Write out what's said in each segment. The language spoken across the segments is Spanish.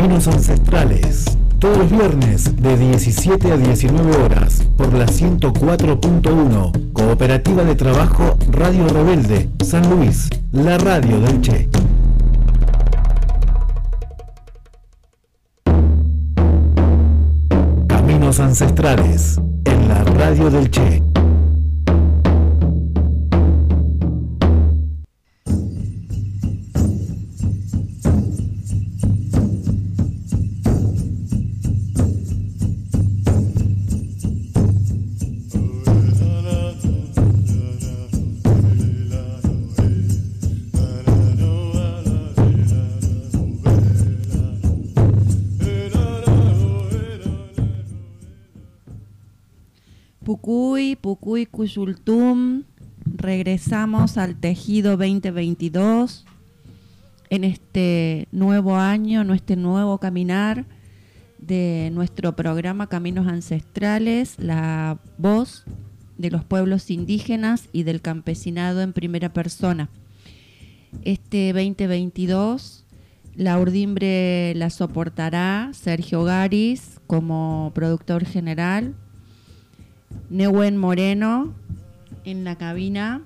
Caminos Ancestrales. Todos los viernes de 17 a 19 horas por la 104.1 Cooperativa de Trabajo Radio Rebelde San Luis, la radio del Che. Caminos Ancestrales en la radio del Che. Cuyultum, regresamos al tejido 2022 en este nuevo año, en este nuevo caminar de nuestro programa Caminos Ancestrales, la voz de los pueblos indígenas y del campesinado en primera persona. Este 2022 la urdimbre la soportará Sergio Garis como productor general, Neuen Moreno en la cabina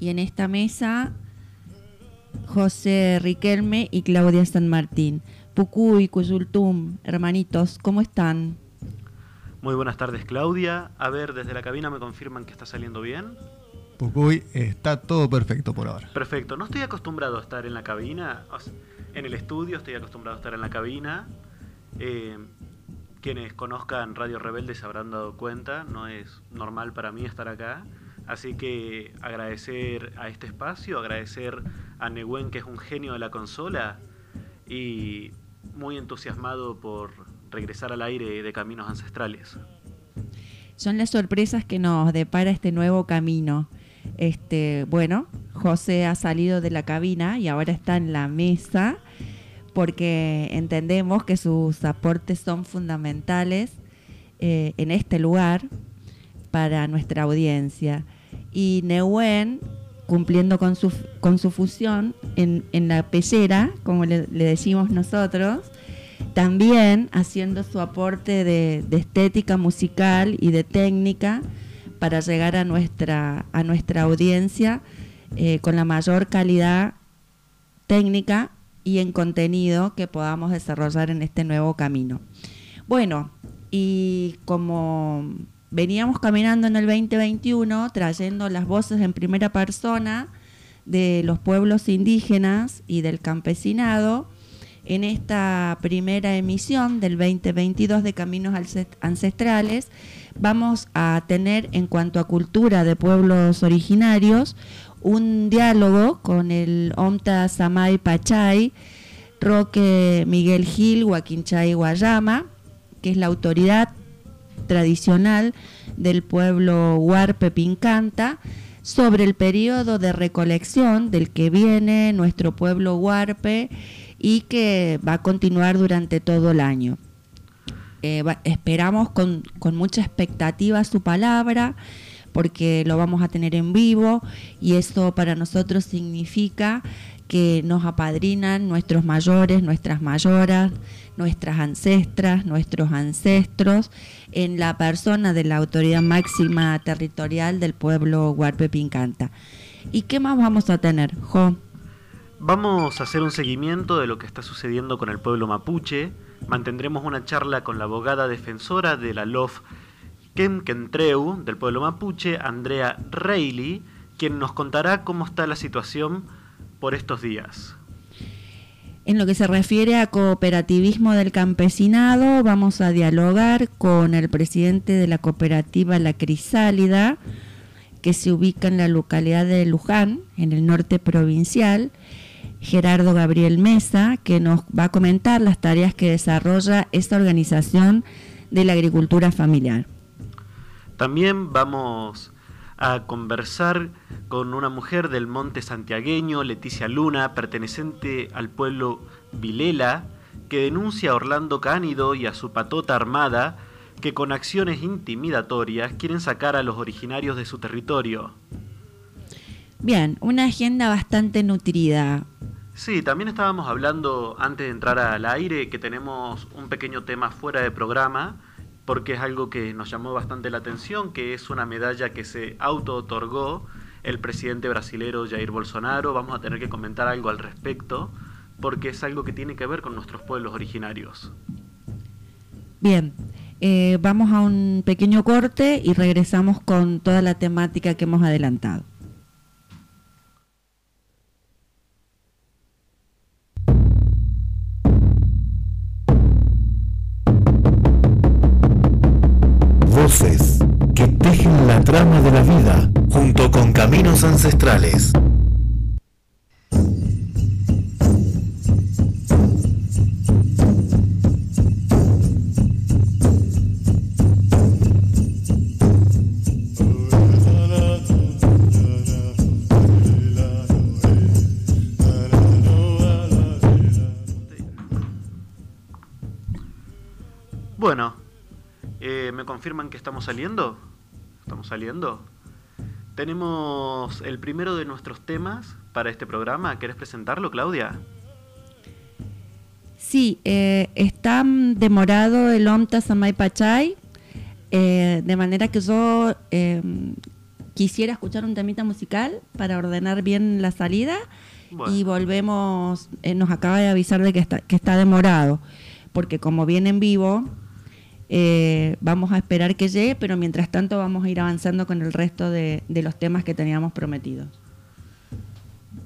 y en esta mesa José Riquelme y Claudia San Martín. Pucuy, Cuyultum, hermanitos, ¿cómo están? Muy buenas tardes Claudia. A ver, desde la cabina me confirman que está saliendo bien. Pucuy, está todo perfecto por ahora. Perfecto. No estoy acostumbrado a estar en la cabina, en el estudio estoy acostumbrado a estar en la cabina. Eh, quienes conozcan Radio Rebelde se habrán dado cuenta, no es normal para mí estar acá. Así que agradecer a este espacio, agradecer a Nehuen, que es un genio de la consola, y muy entusiasmado por regresar al aire de Caminos Ancestrales. Son las sorpresas que nos depara este nuevo camino. Este, bueno, José ha salido de la cabina y ahora está en la mesa porque entendemos que sus aportes son fundamentales eh, en este lugar para nuestra audiencia. Y Neuen, cumpliendo con su, con su fusión en, la pellera, como le, decimos nosotros, también haciendo su aporte de, estética musical y de técnica para llegar a nuestra, a nuestra audiencia eh, con la mayor calidad técnica y en contenido que podamos desarrollar en este nuevo camino. Bueno, y como veníamos caminando en el 2021, trayendo las voces en primera persona de los pueblos indígenas y del campesinado, en esta primera emisión del 2022 de Caminos Ancestrales, vamos a tener en cuanto a cultura de pueblos originarios un diálogo con el Omta Samay Pachay, Roque Miguel Gil, Huaquinchay Guayama, que es la autoridad tradicional del pueblo Huarpe Pincanta, sobre el periodo de recolección del que viene nuestro pueblo Huarpe y que va a continuar durante todo el año. Eh, esperamos con, con mucha expectativa su palabra porque lo vamos a tener en vivo y eso para nosotros significa que nos apadrinan nuestros mayores, nuestras mayoras, nuestras ancestras, nuestros ancestros, en la persona de la autoridad máxima territorial del pueblo Huarpe Pincanta. ¿Y qué más vamos a tener, Jo? Vamos a hacer un seguimiento de lo que está sucediendo con el pueblo mapuche. Mantendremos una charla con la abogada defensora de la LOF Kentreu del pueblo mapuche, Andrea Reilly, quien nos contará cómo está la situación por estos días. En lo que se refiere a cooperativismo del campesinado, vamos a dialogar con el presidente de la cooperativa La Crisálida, que se ubica en la localidad de Luján, en el norte provincial, Gerardo Gabriel Mesa, que nos va a comentar las tareas que desarrolla esta organización de la agricultura familiar. También vamos a conversar con una mujer del monte santiagueño, Leticia Luna, perteneciente al pueblo Vilela, que denuncia a Orlando Cánido y a su patota armada que con acciones intimidatorias quieren sacar a los originarios de su territorio. Bien, una agenda bastante nutrida. Sí, también estábamos hablando antes de entrar al aire que tenemos un pequeño tema fuera de programa porque es algo que nos llamó bastante la atención, que es una medalla que se auto-otorgó el presidente brasilero Jair Bolsonaro. Vamos a tener que comentar algo al respecto porque es algo que tiene que ver con nuestros pueblos originarios. Bien, eh, vamos a un pequeño corte y regresamos con toda la temática que hemos adelantado. Que tejen la trama de la vida junto con caminos ancestrales. Confirman que estamos saliendo? ¿Estamos saliendo? Tenemos el primero de nuestros temas para este programa. ¿Querés presentarlo, Claudia? Sí, eh, está demorado el Omta Samay Pachay, eh, de manera que yo eh, quisiera escuchar un temita musical para ordenar bien la salida Bueno. y volvemos, eh, nos acaba de avisar de que está, que está demorado, porque como viene en vivo, eh, vamos a esperar que llegue, pero mientras tanto vamos a ir avanzando con el resto de, los temas que teníamos prometidos.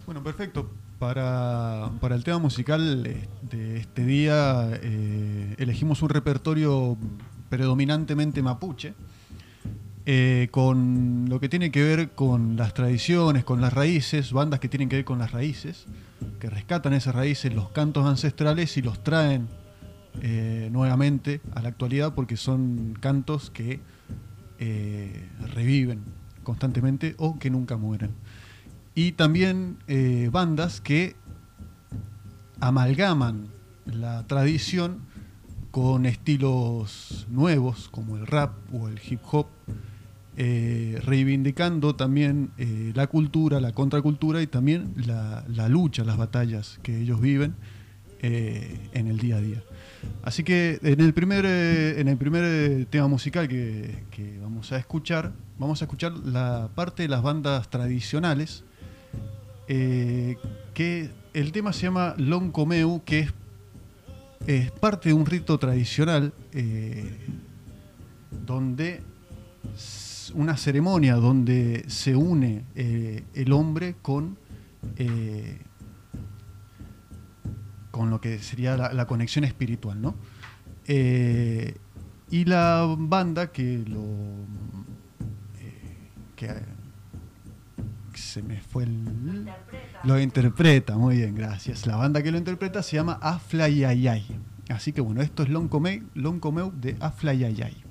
Bueno, perfecto. Para, para el tema musical eh, de este día eh, elegimos un repertorio predominantemente mapuche, con lo que tiene que ver con las tradiciones, con las raíces, bandas que tienen que ver con las raíces, que rescatan esas raíces, los cantos ancestrales y los traen eh, nuevamente a la actualidad porque son cantos que eh, reviven constantemente o que nunca mueren. Y también eh, bandas que amalgaman la tradición con estilos nuevos como el rap o el hip hop, reivindicando también la cultura, la contracultura y también la, lucha, las batallas que ellos viven en el día a día. Así que en el primer, eh, en el primer eh, tema musical que, vamos a escuchar, vamos a escuchar la parte de las bandas tradicionales, eh, que el tema se llama Loncomeu, que es, es parte de un rito tradicional donde una ceremonia donde se une el hombre con con lo que sería la, la conexión espiritual, ¿no? Eh, y la banda que lo eh, que se me fue el lo interpreta muy bien gracias. La banda que lo interpreta se llama Aflayayay así que bueno esto es Loncomeu Loncomeu de Aflayayay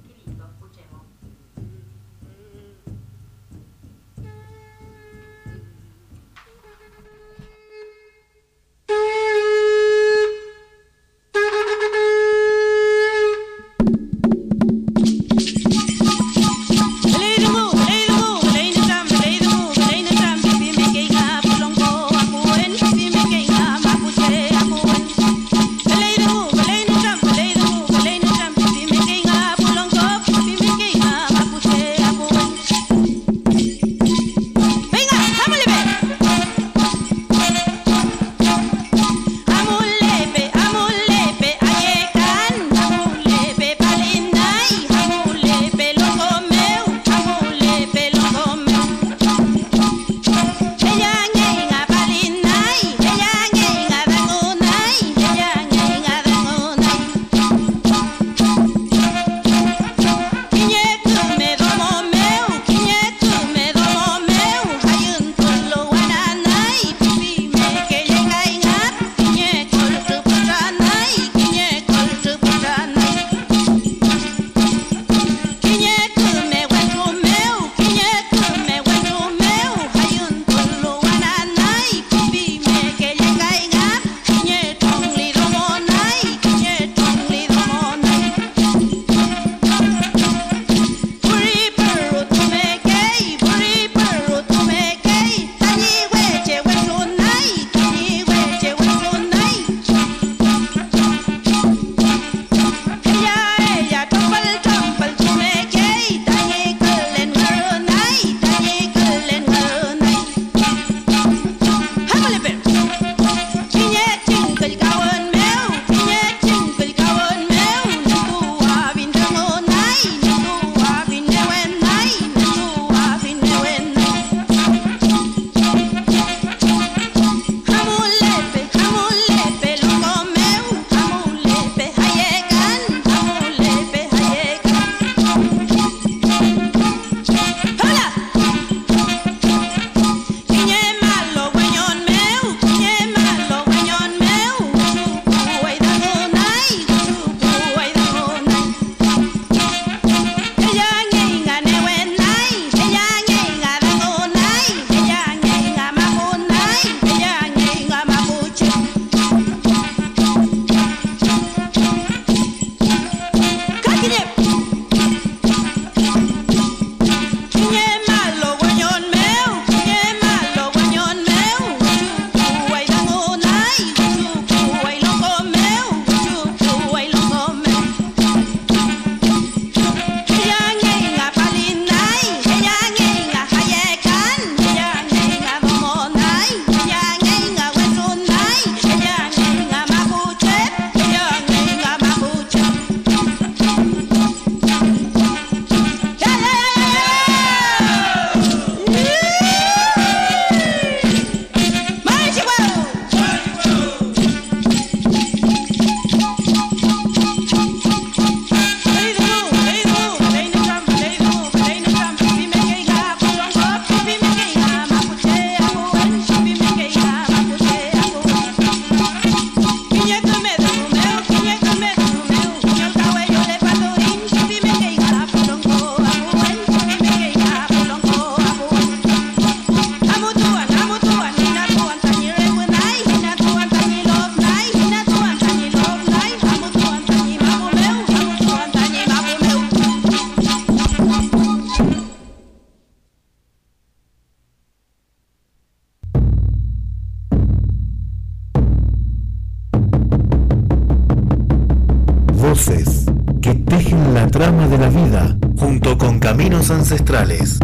ancestrales.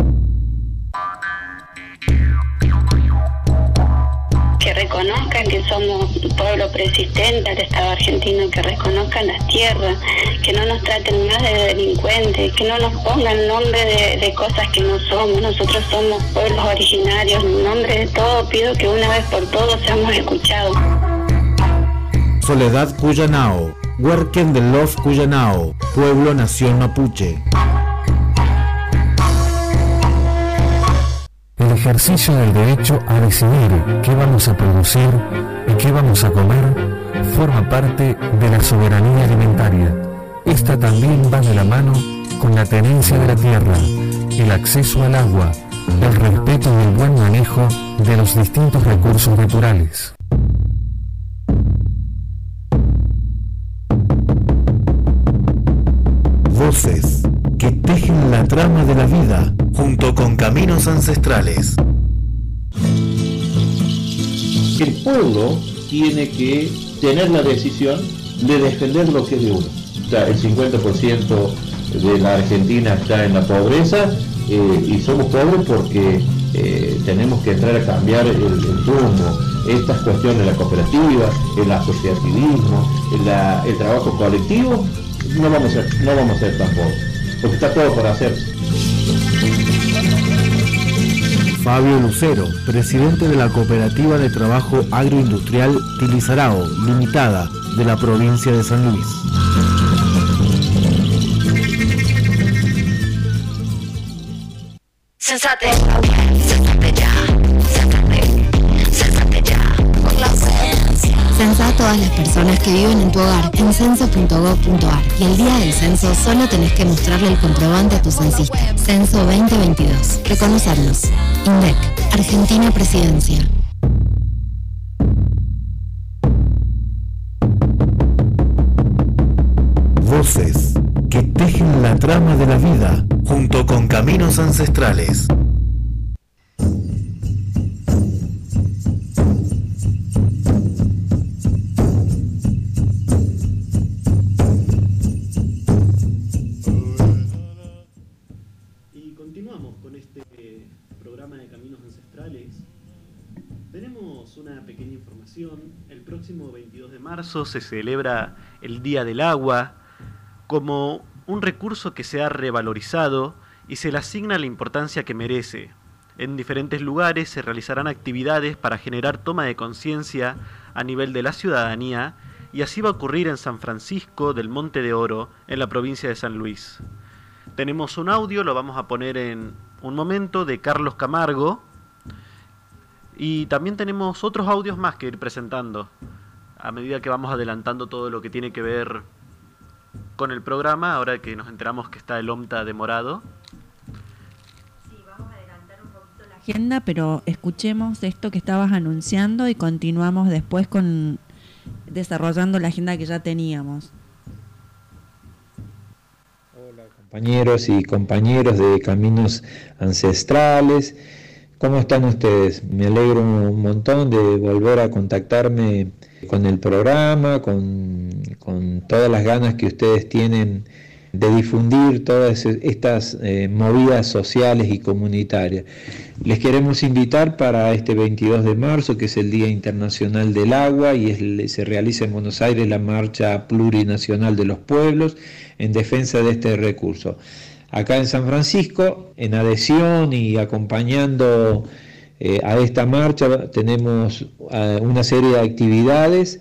que reconozcan que somos un pueblo persistente al Estado argentino, que reconozcan las tierras, que no nos traten más de delincuentes, que no nos pongan nombre de, de cosas que no somos. Nosotros somos pueblos originarios. En nombre de todo pido que una vez por todos seamos escuchados. Soledad Cuyanao, Huerquen de Love Cuyanao, Pueblo Nación Mapuche. Ejercicio del derecho a decidir qué vamos a producir y qué vamos a comer forma parte de la soberanía alimentaria. Esta también va de la mano con la tenencia de la tierra, el acceso al agua, el respeto y el buen manejo de los distintos recursos naturales. Voces que tejen la trama de la vida junto con caminos ancestrales. El pueblo tiene que tener la decisión de defender lo que es de uno. El 50% de la Argentina está en la pobreza eh, y somos pobres porque eh, tenemos que entrar a cambiar el, el rumbo. Estas cuestiones, la cooperativa, el asociativismo, el trabajo colectivo, no vamos a ser, no vamos a ser tan pobres, porque está todo por hacerse. Fabio Lucero, presidente de la Cooperativa de Trabajo Agroindustrial Tilizarao, limitada, de la provincia de San Luis. Sensate, sensate las personas que viven en tu hogar en censo.gov.ar y el día del censo solo tenés que mostrarle el comprobante a tu censista. Censo 2022. Reconocernos. INDEC. Argentina Presidencia. Voces que tejen la trama de la vida junto con caminos ancestrales. Se celebra el Día del Agua como un recurso que se ha revalorizado y se le asigna la importancia que merece. En diferentes lugares se realizarán actividades para generar toma de conciencia a nivel de la ciudadanía y así va a ocurrir en San Francisco del Monte de Oro, en la provincia de San Luis. Tenemos un audio, lo vamos a poner en un momento, de Carlos Camargo. Y también tenemos otros audios más que ir presentando a medida que vamos adelantando todo lo que tiene que ver con el programa, ahora que nos enteramos que está el OMTA demorado. agenda, pero escuchemos esto que estabas anunciando y continuamos después con desarrollando la agenda que ya teníamos. compañeros y compañeros de Caminos Ancestrales. ¿Cómo están ustedes? Me alegro un montón de volver a contactarme con el programa, con, con todas las ganas que ustedes tienen de difundir todas estas eh, movidas sociales y comunitarias. Les queremos invitar para este 22 de marzo, que es el Día Internacional del Agua, y se realiza en Buenos Aires la Marcha Plurinacional de los Pueblos en defensa de este recurso. Acá en San Francisco, en adhesión y acompañando eh, a esta marcha, tenemos eh, una serie de actividades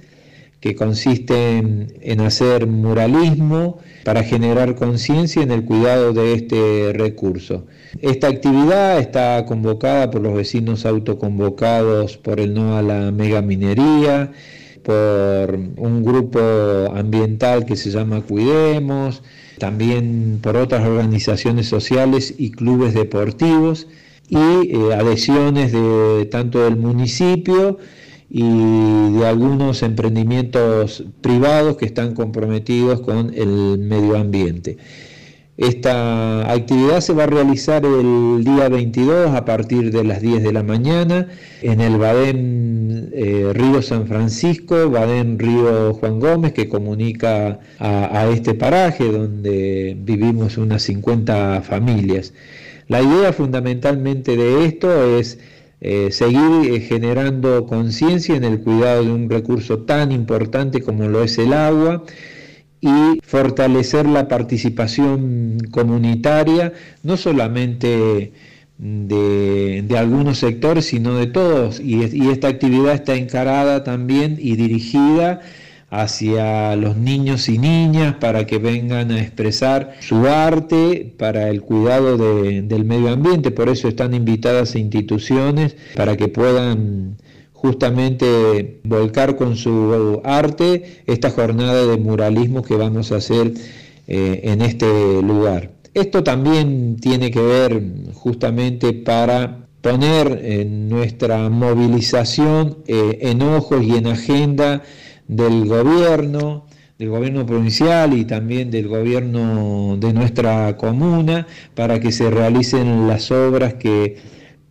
que consisten en hacer muralismo para generar conciencia en el cuidado de este recurso. Esta actividad está convocada por los vecinos autoconvocados por el no a la megaminería, por un grupo ambiental que se llama Cuidemos, también por otras organizaciones sociales y clubes deportivos y eh, adhesiones de tanto del municipio y de algunos emprendimientos privados que están comprometidos con el medio ambiente. Esta actividad se va a realizar el día 22 a partir de las 10 de la mañana en el Badén eh, Río San Francisco, Badén Río Juan Gómez, que comunica a, este paraje donde vivimos unas 50 familias. La idea fundamentalmente de esto es eh, seguir eh, generando conciencia en el cuidado de un recurso tan importante como lo es el agua y fortalecer la participación comunitaria, no solamente de, algunos sectores, sino de todos. Y, esta actividad está encarada también y dirigida hacia los niños y niñas para que vengan a expresar su arte para el cuidado de, del medio ambiente. Por eso están invitadas instituciones para que puedan justamente volcar con su arte esta jornada de muralismo que vamos a hacer eh, en este lugar. Esto también tiene que ver justamente para poner en nuestra movilización eh, en ojos y en agenda del gobierno, del gobierno provincial y también del gobierno de nuestra comuna para que se realicen las obras que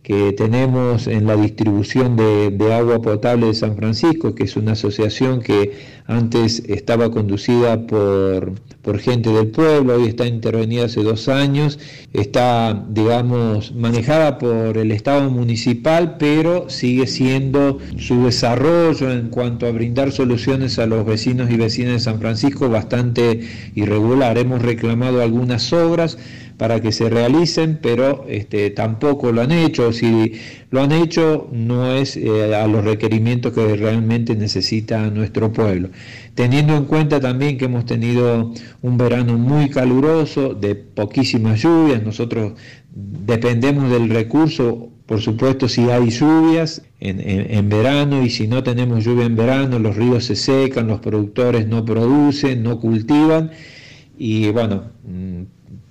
que tenemos en la distribución de, agua potable de San Francisco, que es una asociación que antes estaba conducida por, por gente del pueblo, hoy está intervenida hace dos años, está, digamos, manejada por el Estado municipal, pero sigue siendo su desarrollo en cuanto a brindar soluciones a los vecinos y vecinas de San Francisco bastante irregular. Hemos reclamado algunas obras, para que se realicen, pero este, tampoco lo han hecho. Si lo han hecho, no es eh, a los requerimientos que realmente necesita nuestro pueblo. Teniendo en cuenta también que hemos tenido un verano muy caluroso, de poquísimas lluvias, nosotros dependemos del recurso por supuesto, si hay lluvias en, en, en, verano y si no tenemos lluvia en verano, los ríos se secan, los productores no producen, no cultivan y bueno,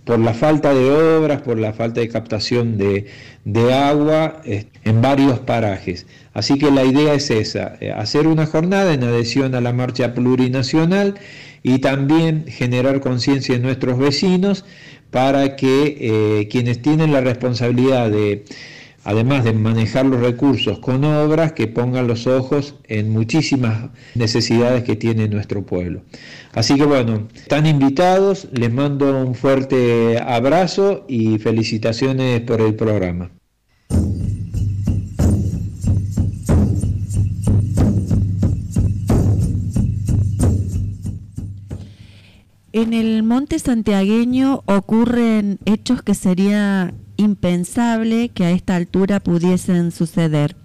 por la falta de obras, por la falta de captación de, de agua eh, en varios parajes. Así que la idea es esa, eh, hacer una jornada en adhesión a la marcha plurinacional y también generar conciencia en nuestros vecinos para que eh, quienes tienen la responsabilidad de además de manejar los recursos con obras que pongan los ojos en muchísimas necesidades que tiene nuestro pueblo. Así que bueno, están invitados, les mando un fuerte abrazo y felicitaciones por el programa. En el monte santiagueño ocurren hechos que sería impensable que a esta altura pudiesen suceder.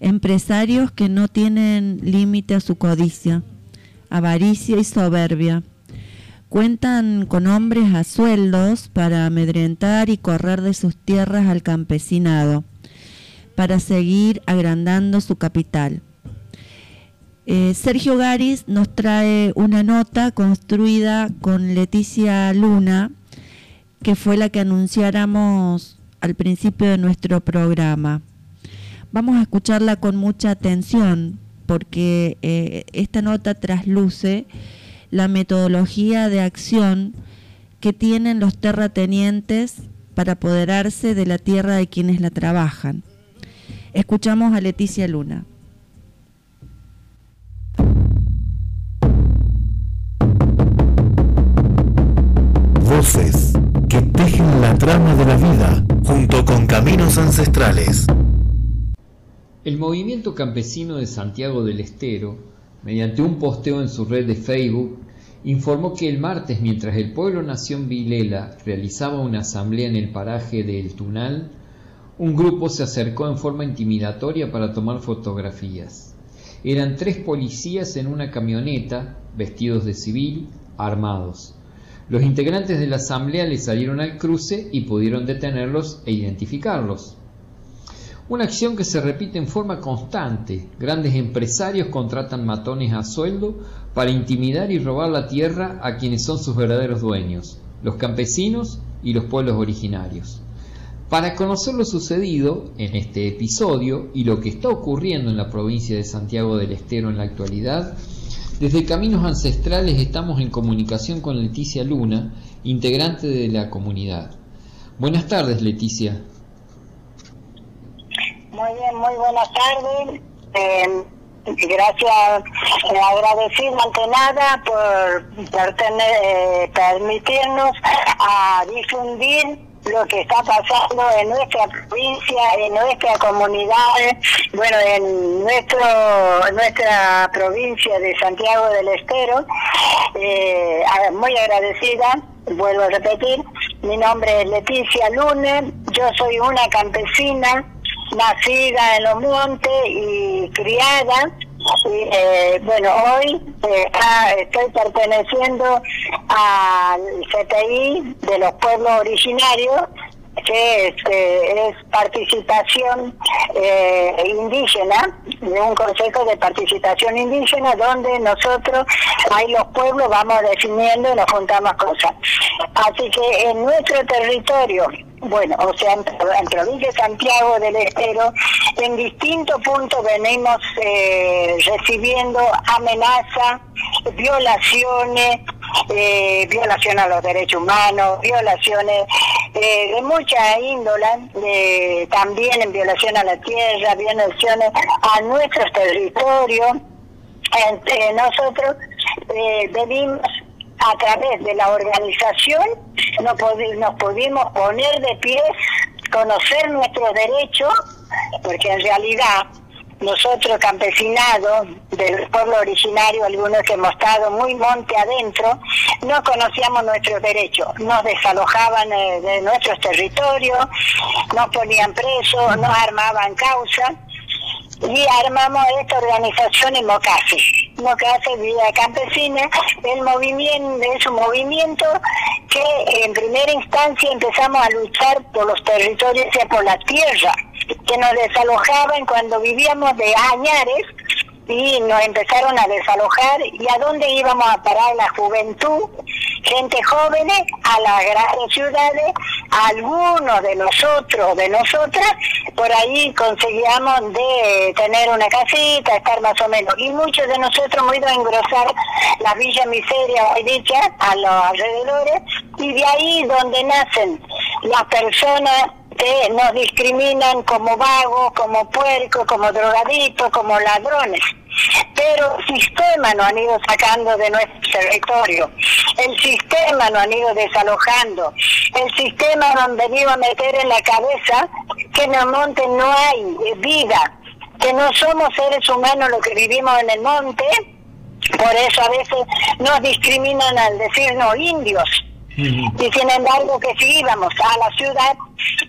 Empresarios que no tienen límite a su codicia, avaricia y soberbia. Cuentan con hombres a sueldos para amedrentar y correr de sus tierras al campesinado, para seguir agrandando su capital. Eh, Sergio Garis nos trae una nota construida con Leticia Luna, que fue la que anunciáramos al principio de nuestro programa. Vamos a escucharla con mucha atención porque eh, esta nota trasluce la metodología de acción que tienen los terratenientes para apoderarse de la tierra de quienes la trabajan. Escuchamos a Leticia Luna. Voces que la trama de la vida junto con caminos ancestrales. El movimiento campesino de Santiago del Estero, mediante un posteo en su red de Facebook, informó que el martes, mientras el pueblo Nación Vilela realizaba una asamblea en el paraje de El Tunal, un grupo se acercó en forma intimidatoria para tomar fotografías. Eran tres policías en una camioneta, vestidos de civil, armados. Los integrantes de la asamblea le salieron al cruce y pudieron detenerlos e identificarlos. Una acción que se repite en forma constante. Grandes empresarios contratan matones a sueldo para intimidar y robar la tierra a quienes son sus verdaderos dueños, los campesinos y los pueblos originarios. Para conocer lo sucedido en este episodio y lo que está ocurriendo en la provincia de Santiago del Estero en la actualidad, desde Caminos Ancestrales estamos en comunicación con Leticia Luna, integrante de la comunidad. Buenas tardes, Leticia. Muy bien, muy buenas tardes. Eh, gracias, agradecido ante nada por, eh, permitirnos a difundir lo que está pasando en nuestra provincia, en nuestra comunidad, bueno, en nuestro nuestra provincia de Santiago del Estero. Eh, muy agradecida, vuelvo a repetir, mi nombre es Leticia Lunes, yo soy una campesina nacida en los montes y criada. Y, eh, bueno, hoy eh, ah, estoy perteneciendo al CTI de los pueblos originarios, que es, participación eh, indígena, de un consejo de participación indígena, donde nosotros, ahí los pueblos, vamos definiendo y nos juntamos cosas. Así que en nuestro territorio, bueno, o sea, en, en provincia de Santiago del Estero, en distintos puntos venimos eh, recibiendo amenazas, violaciones, eh, violación a los derechos humanos, violaciones eh, de mucha índole, también en violación a la tierra, violaciones a nuestros territorios. Entre nosotros eh, venimos a través de la organización, nos, nos pudimos poner de pie, conocer nuestros derechos, porque en realidad nosotros campesinados del pueblo originario, algunos que hemos estado muy monte adentro, no conocíamos nuestros derechos, nos desalojaban eh, de nuestros territorios, nos ponían presos, nos armaban causa y armamos esta organización en Mocase. Mocase Vida Campesina, el movimiento, es un movimiento que en primera instancia empezamos a luchar por los territorios y por la tierra, que nos desalojaban cuando vivíamos de añares y nos empezaron a desalojar. Y a dónde íbamos a parar la juventud, gente joven a las grandes ciudades, algunos de nosotros, de nosotras, por ahí conseguíamos de tener una casita, estar más o menos. Y muchos de nosotros hemos ido a engrosar la Villa Miseria, hoy dicha, a los alrededores, y de ahí donde nacen las personas nos discriminan como vagos, como puercos, como drogadictos, como ladrones. Pero el sistema nos han ido sacando de nuestro territorio, el sistema nos han ido desalojando, el sistema nos han venido a meter en la cabeza que en el monte no hay vida, que no somos seres humanos los que vivimos en el monte, por eso a veces nos discriminan al decirnos indios. Y sin embargo que si íbamos a la ciudad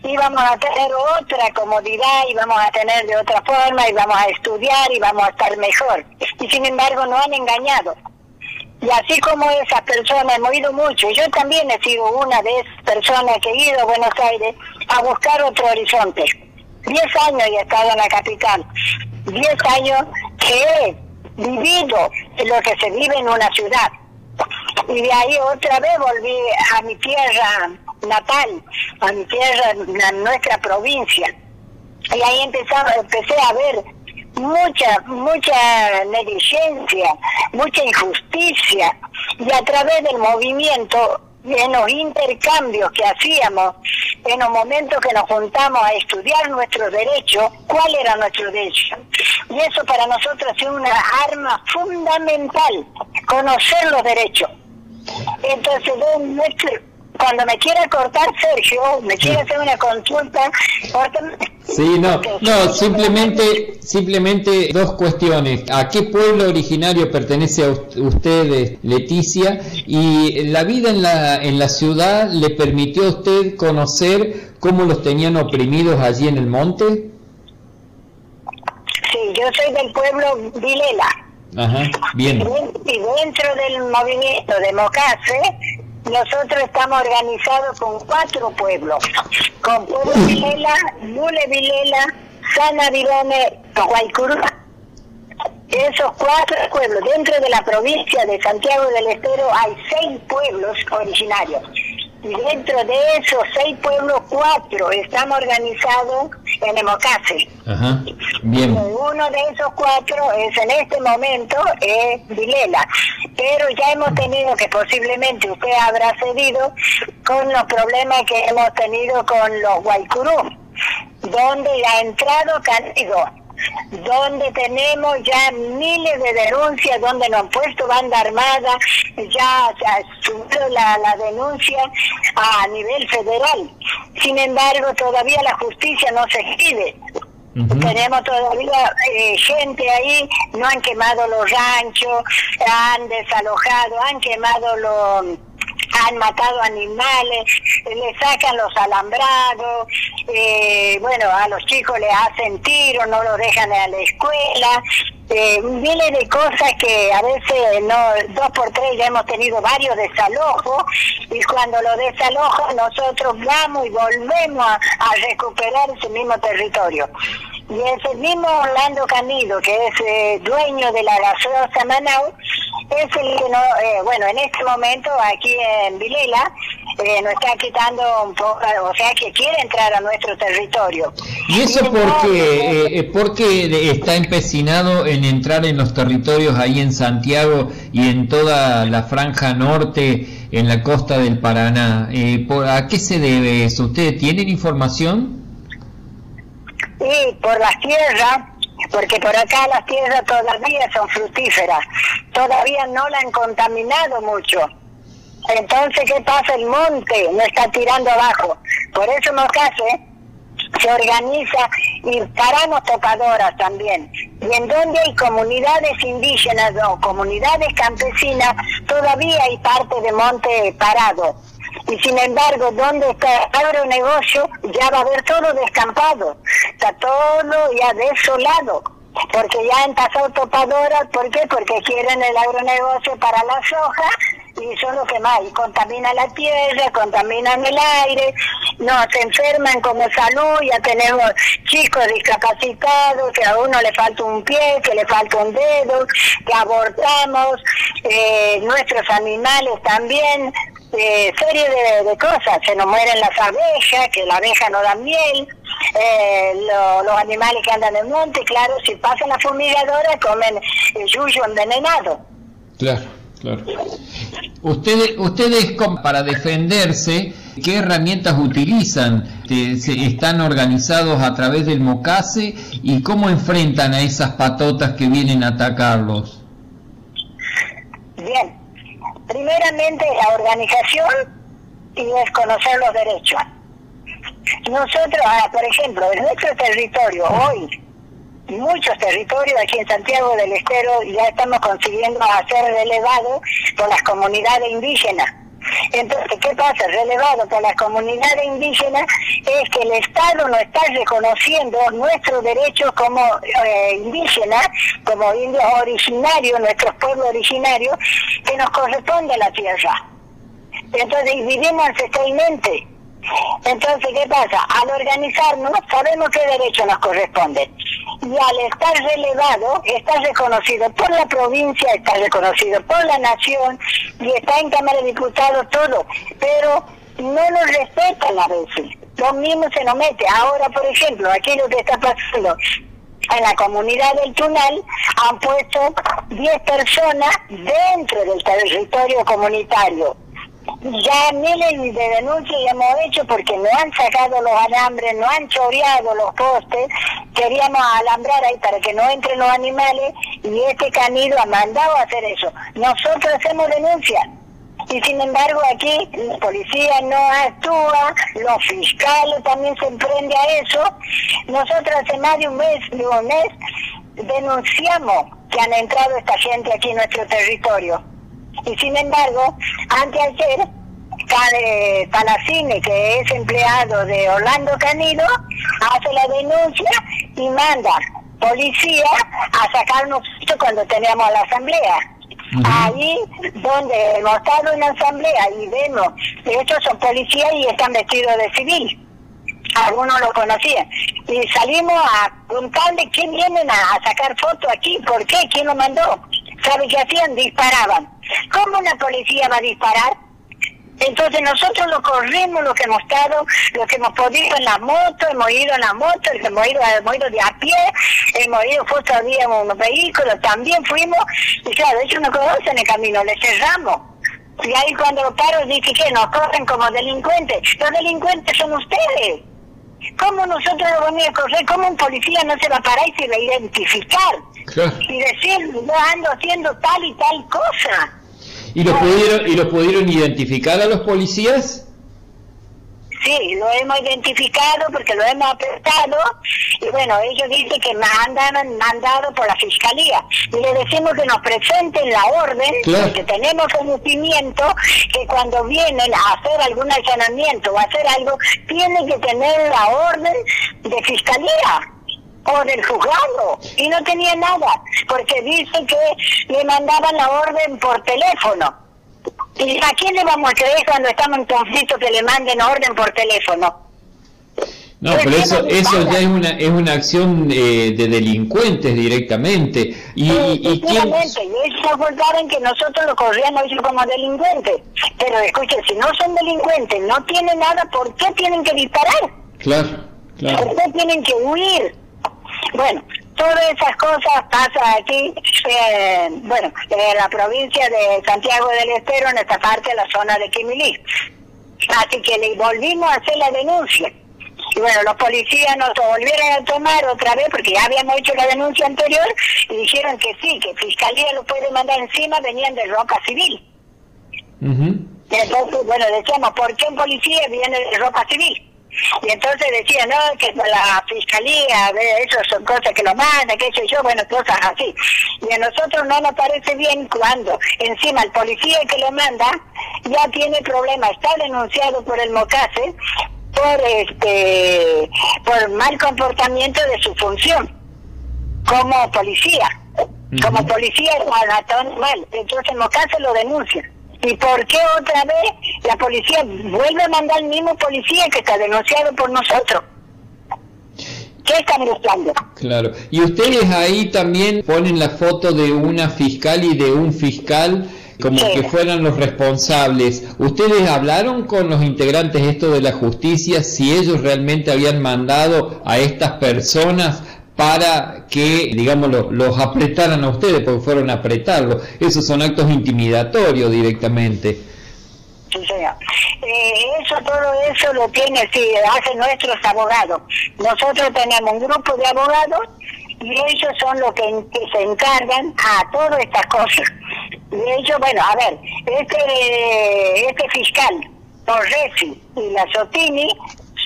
íbamos a tener otra comodidad, íbamos a tener de otra forma, íbamos a estudiar, íbamos a estar mejor. Y sin embargo nos han engañado. Y así como esas personas, hemos ido mucho, yo también he sido una de esas personas que he ido a Buenos Aires a buscar otro horizonte. Diez años he estado en la capital, diez años que he vivido lo que se vive en una ciudad. Y de ahí otra vez volví a mi tierra natal, a mi tierra, a nuestra provincia. Y ahí empezaba, empecé a ver mucha, mucha negligencia, mucha injusticia. Y a través del movimiento, en los intercambios que hacíamos, en los momentos que nos juntamos a estudiar nuestros derechos, cuál era nuestro derecho. Y eso para nosotros es una arma fundamental, conocer los derechos. Entonces, cuando me quiera cortar Sergio, me quiere hacer una consulta. Sí, no, no, simplemente, simplemente dos cuestiones. ¿A qué pueblo originario pertenece a ust- usted, Leticia? Y la vida en la, en la ciudad le permitió a usted conocer cómo los tenían oprimidos allí en el monte? Sí, yo soy del pueblo Vilela. Ajá, bien. Y dentro del movimiento de Mocase, nosotros estamos organizados con cuatro pueblos. Con Pueblo Vilela, Lule Vilela, Sana Vilone, Guaycurú. Esos cuatro pueblos, dentro de la provincia de Santiago del Estero hay seis pueblos originarios. Dentro de esos seis pueblos, cuatro estamos organizados en Emocase. Ajá, bien. Uno de esos cuatro es en este momento es Vilela. pero ya hemos tenido, que posiblemente usted habrá cedido, con los problemas que hemos tenido con los Guaycurú, donde ha entrado Candido, donde tenemos ya miles de denuncias, donde nos han puesto banda armada, ya se ha subido la, la denuncia a nivel federal. Sin embargo, todavía la justicia no se escribe. Tenemos todavía eh, gente ahí, no han quemado los ranchos, han desalojado, han quemado los han matado animales, le sacan los alambrados, eh, bueno, a los chicos le hacen tiro, no los dejan a la escuela, eh, miles de cosas que a veces no dos por tres ya hemos tenido varios desalojos y cuando los desalojan nosotros vamos y volvemos a, recuperar ese mismo territorio. Y ese mismo Orlando Canido, que es eh, dueño de la gaseosa Manaus, es el que no, eh, bueno, en este momento aquí en Vilela, eh, nos está quitando un poco, o sea que quiere entrar a nuestro territorio. ¿Y eso porque, eh, porque está empecinado en entrar en los territorios ahí en Santiago y en toda la franja norte, en la costa del Paraná? Eh, ¿por, ¿A qué se debe eso? ¿Ustedes tienen información? Y por las tierras, porque por acá las tierras todavía son fructíferas, todavía no la han contaminado mucho. Entonces, ¿qué pasa? El monte no está tirando abajo. Por eso Mocase se organiza y paramos topadoras también. Y en donde hay comunidades indígenas o comunidades campesinas, todavía hay parte de monte parado. Y sin embargo, donde está el agronegocio, ya va a haber todo descampado. Está todo ya desolado. Porque ya han pasado topadoras, ¿por qué? Porque quieren el agronegocio para la soja y son los que más, y contaminan la tierra, contaminan el aire, no, se enferman como salud, ya tenemos chicos discapacitados, que a uno le falta un pie, que le falta un dedo, que abortamos, eh, nuestros animales también, eh, serie de, cosas, se nos mueren las abejas, que la abeja no da miel, eh, lo- los animales que andan en el monte, claro, si pasan la fumigadora comen el yuyo envenenado. Claro, claro. Ustedes, ustedes para defenderse, ¿qué herramientas utilizan? ¿Están organizados a través del MOCASE? ¿Y cómo enfrentan a esas patotas que vienen a atacarlos? Bien, primeramente la organización y es conocer los derechos. Nosotros, ah, por ejemplo, en nuestro territorio hoy, muchos territorios aquí en Santiago del Estero ya estamos consiguiendo hacer relevado por las comunidades indígenas. Entonces, ¿qué pasa? Relevado por las comunidades indígenas es que el Estado no está reconociendo nuestros derechos como eh, indígenas, como indios originarios, nuestros pueblos originarios, que nos corresponde la tierra. Entonces, vivimos ancestralmente. Entonces, ¿qué pasa? Al organizarnos, sabemos qué derechos nos corresponden. Y al estar relevado, está reconocido por la provincia, está reconocido por la nación, y está en Cámara de Diputados todo. Pero no nos respetan a veces. Lo mismo se nos mete. Ahora, por ejemplo, aquí lo que está pasando en la comunidad del Tunal han puesto 10 personas dentro del territorio comunitario. Ya miles de denuncias hemos hecho porque no han sacado los alambres, no han choreado los postes. Queríamos alambrar ahí para que no entren los animales y este canido ha mandado a hacer eso. Nosotros hacemos denuncias. Y sin embargo aquí la policía no actúa, los fiscales también se emprende a eso. Nosotros hace más de un mes, de un mes, denunciamos que han entrado esta gente aquí en nuestro territorio. Y sin embargo, antes de ayer, Cane- Palacine, que es empleado de Orlando Canido, hace la denuncia y manda policía a sacarnos cuando teníamos la asamblea. Ahí donde hemos estado en la asamblea y vemos que estos son policías y están vestidos de civil. Algunos lo conocían. Y salimos a preguntarle quién vienen a, a sacar fotos aquí, por qué, quién lo mandó. ¿Sabe qué hacían? Disparaban. ¿Cómo una policía va a disparar? Entonces nosotros lo corrimos, lo que hemos estado, lo que hemos podido en la moto, hemos ido en la moto, hemos ido, hemos ido de a pie, hemos ido, fue todavía en unos vehículos, también fuimos, y claro, ellos no conocen el camino, le cerramos. Y ahí cuando lo paro dije que nos corren como delincuentes. Los delincuentes son ustedes. ¿Cómo nosotros lo vamos a correr? ¿Cómo un policía no se va a parar y se va a identificar? Y decir, yo ando haciendo tal y tal cosa. ¿Y los pudieron, y los pudieron identificar a los policías? Sí, lo hemos identificado porque lo hemos apretado y bueno, ellos dicen que mandan mandado por la fiscalía. Y le decimos que nos presenten la orden porque tenemos conocimiento que cuando vienen a hacer algún allanamiento o hacer algo tienen que tener la orden de fiscalía o del juzgado. Y no tenía nada porque dice que le mandaban la orden por teléfono ¿Y a quién le vamos a creer cuando estamos en conflicto que le manden orden por teléfono? No, pero eso, eso ya es una, es una acción eh, de delincuentes directamente. Y, y, y quién... ellos acordaron que nosotros lo corríamos como delincuentes. Pero escuchen, si no son delincuentes, no tienen nada, ¿por qué tienen que disparar? Claro, claro. ¿Por qué tienen que huir? Bueno, todas esas cosas pasan aquí, eh, bueno, en la provincia de Santiago del Estero, en esta parte de la zona de Quimilí. Así que le volvimos a hacer la denuncia. Y bueno, los policías nos volvieron a tomar otra vez porque ya habíamos hecho la denuncia anterior y dijeron que sí, que Fiscalía lo puede mandar encima, venían de ropa civil. Entonces, bueno, decíamos, ¿por qué un policía viene de ropa civil? Y entonces decía, no, que la fiscalía, eso son cosas que lo mandan, que sé yo, bueno, cosas así. Y a nosotros no nos parece bien cuando encima el policía que lo manda ya tiene problema, está denunciado por el MOCASE por este por mal comportamiento de su función como policía. Como policía es mal, entonces el MOCASE lo denuncia. ¿Y por qué otra vez la policía vuelve a mandar al mismo policía que está denunciado por nosotros? ¿Qué están buscando? Claro. Y ustedes ahí también ponen la foto de una fiscal y de un fiscal como que fueran los responsables. ¿Ustedes hablaron con los integrantes esto de la justicia si ellos realmente habían mandado a estas personas para que, digamos, los apretaran a ustedes, porque fueron a apretarlo. Esos son actos intimidatorios directamente. Sí, señor. Eh, eso, todo eso lo tiene, sí, hacen nuestros abogados. Nosotros tenemos un grupo de abogados y ellos son los que, se encargan a todas estas cosas. Y ellos, bueno, a ver, este, este fiscal, Torresi y la Sotini,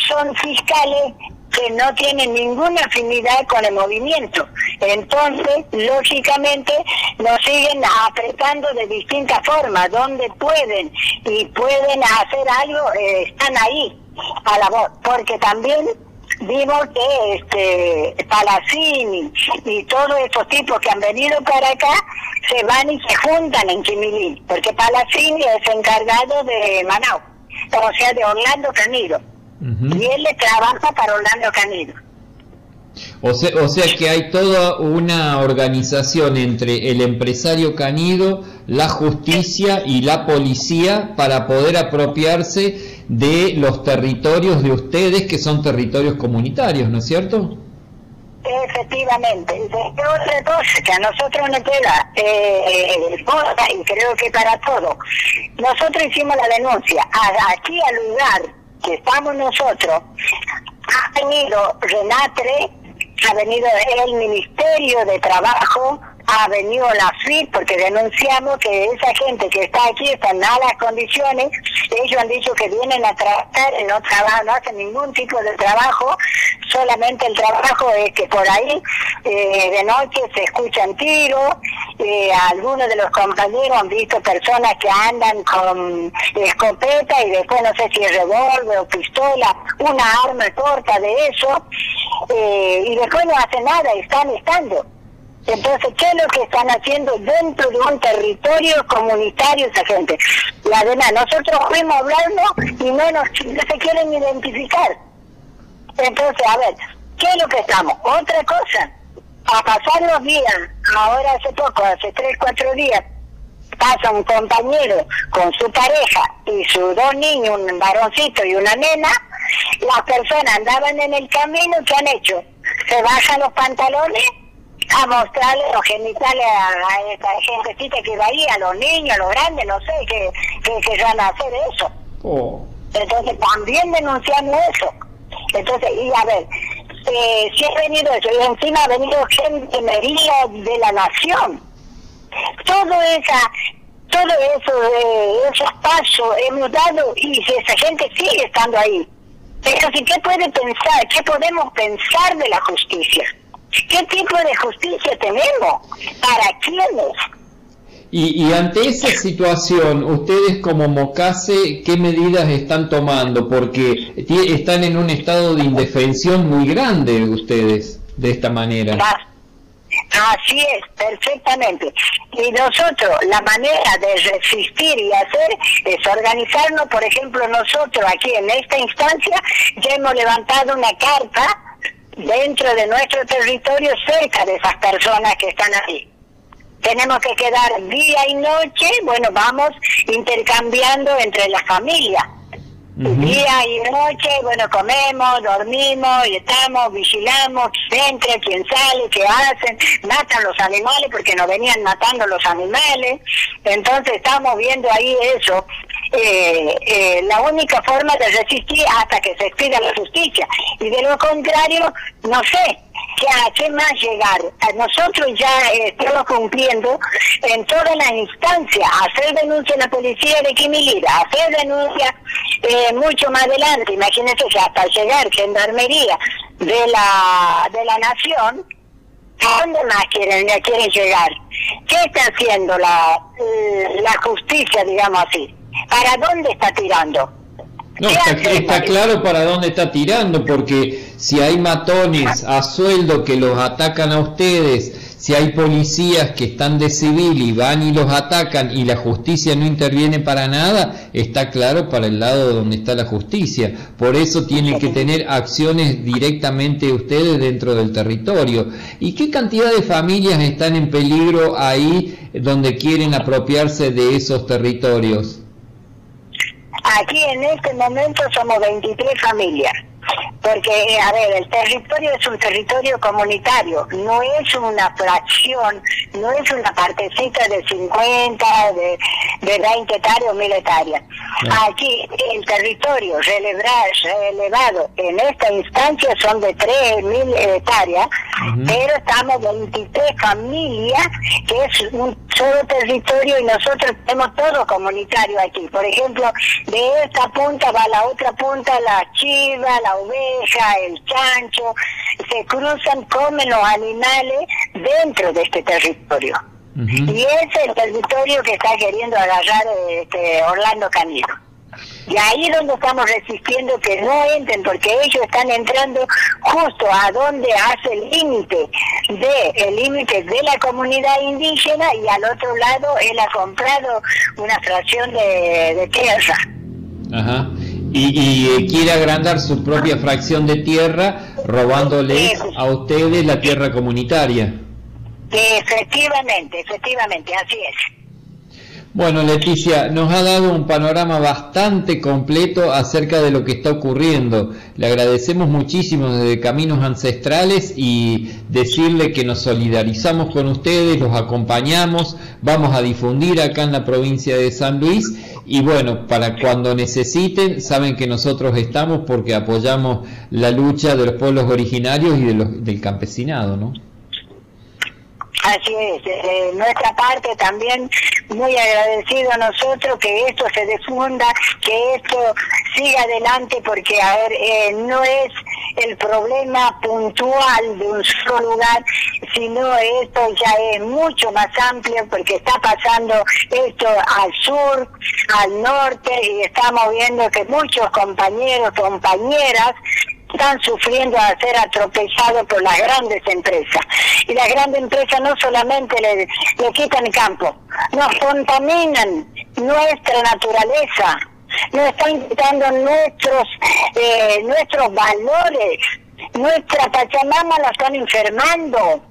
son fiscales que no tienen ninguna afinidad con el movimiento. Entonces, lógicamente, nos siguen apretando de distintas formas, donde pueden y pueden hacer algo, eh, están ahí a la voz, porque también vimos que este Palacini y todos estos tipos que han venido para acá se van y se juntan en Chimilín, porque Palacini es encargado de Manau, o sea, de Orlando Canido. Y él le trabaja para Orlando Canido. O sea, o sea que hay toda una organización entre el empresario Canido, la justicia y la policía para poder apropiarse de los territorios de ustedes que son territorios comunitarios, ¿no es cierto? Efectivamente. Y otra cosa que a nosotros nos queda, eh, y creo que para todo, nosotros hicimos la denuncia. Aquí al lugar que estamos nosotros, ha venido Renatre, ha venido el Ministerio de Trabajo, ha venido la FIT porque denunciamos que esa gente que está aquí está en malas condiciones. Ellos han dicho que vienen a trabajar, no trabajan, no hacen ningún tipo de trabajo, solamente el trabajo es que por ahí eh, de noche se escuchan tiros, eh, algunos de los compañeros han visto personas que andan con escopeta y después no sé si es revólver o pistola, una arma corta de eso, eh, y después no hacen nada, están estando. Entonces, ¿qué es lo que están haciendo dentro de un territorio comunitario esa gente? Y además, nosotros fuimos hablando y no, nos, no se quieren identificar. Entonces, a ver, ¿qué es lo que estamos? Otra cosa, a pasar los días, ahora hace poco, hace tres, cuatro días, pasa un compañero con su pareja y sus dos niños, un varoncito y una nena, las personas andaban en el camino, ¿qué han hecho? Se bajan los pantalones a mostrarle los genitales a, a esta gentecita que va ahí, a los niños, a los grandes, no sé, que, que, que van a hacer eso. Oh. Entonces también denunciamos eso. Entonces, y a ver, eh, si ha venido eso, y encima ha venido gente de la nación. Todo esa, todo eso, eh, esos pasos hemos dado y esa gente sigue estando ahí. Entonces, ¿qué puede pensar? ¿Qué podemos pensar de la justicia? ¿Qué tipo de justicia tenemos? ¿Para quiénes? Y, y ante esa situación, ustedes como Mocase, ¿qué medidas están tomando? Porque están en un estado de indefensión muy grande ustedes, de esta manera. Así es, perfectamente. Y nosotros, la manera de resistir y hacer es organizarnos, por ejemplo, nosotros aquí en esta instancia ya hemos levantado una carta dentro de nuestro territorio cerca de esas personas que están ahí. Tenemos que quedar día y noche, bueno, vamos intercambiando entre las familias. Día y noche, bueno, comemos, dormimos y estamos, vigilamos, quién entra, quién sale, qué hacen, matan los animales porque nos venían matando los animales. Entonces estamos viendo ahí eso. Eh, eh, la única forma de resistir hasta que se expida la justicia. Y de lo contrario, no sé, ¿qué, ¿a qué más llegar? A nosotros ya eh, estamos cumpliendo en todas las instancias, hacer denuncia en la policía de Quimilira, hacer denuncia eh, mucho más adelante, imagínense que hasta llegar gendarmería de la, de la nación, ¿a dónde más quieren, quieren llegar? ¿Qué está haciendo la, eh, la justicia, digamos así? ¿Para dónde está tirando? No, está, está claro para dónde está tirando, porque si hay matones a sueldo que los atacan a ustedes, si hay policías que están de civil y van y los atacan y la justicia no interviene para nada, está claro para el lado donde está la justicia. Por eso tienen que tener acciones directamente ustedes dentro del territorio. ¿Y qué cantidad de familias están en peligro ahí donde quieren apropiarse de esos territorios? Aquí en este momento somos 23 familias, porque, eh, a ver, el territorio es un territorio comunitario, no es una fracción, no es una partecita de 50, de, de 20 hectáreas o 1000 hectáreas. Aquí el territorio relevado en esta instancia son de 3.000 hectáreas, pero estamos 23 familias, que es un solo territorio y nosotros tenemos todo comunitario aquí. Por ejemplo, de esta punta va a la otra punta la chiva, la oveja, el chancho, se cruzan, comen los animales dentro de este territorio. Y ese es el territorio que está queriendo agarrar este, Orlando Camilo. Y ahí es donde estamos resistiendo que no entren, porque ellos están entrando justo a donde hace el límite de el límite de la comunidad indígena y al otro lado él ha comprado una fracción de, de tierra. Ajá. Y, y, eh, quiere agrandar su propia fracción de tierra robándoles a ustedes la tierra comunitaria. Efectivamente, efectivamente, así es. Bueno, Leticia, nos ha dado un panorama bastante completo acerca de lo que está ocurriendo. Le agradecemos muchísimo desde Caminos Ancestrales y decirle que nos solidarizamos con ustedes, los acompañamos, vamos a difundir acá en la provincia de San Luis y bueno, para cuando necesiten, saben que nosotros estamos porque apoyamos la lucha de los pueblos originarios y de los, del campesinado, ¿no? Así es, nuestra parte también muy agradecido a nosotros que esto se difunda, que esto siga adelante, porque a ver, eh, no es el problema puntual de un solo lugar, sino esto ya es mucho más amplio, porque está pasando esto al sur, al norte, y estamos viendo que muchos compañeros, compañeras, están sufriendo a ser atropellados por las grandes empresas. Y las grandes empresas no solamente le, le quitan el campo, nos contaminan nuestra naturaleza, nos están quitando nuestros, eh, nuestros valores, nuestra Pachamama la están enfermando,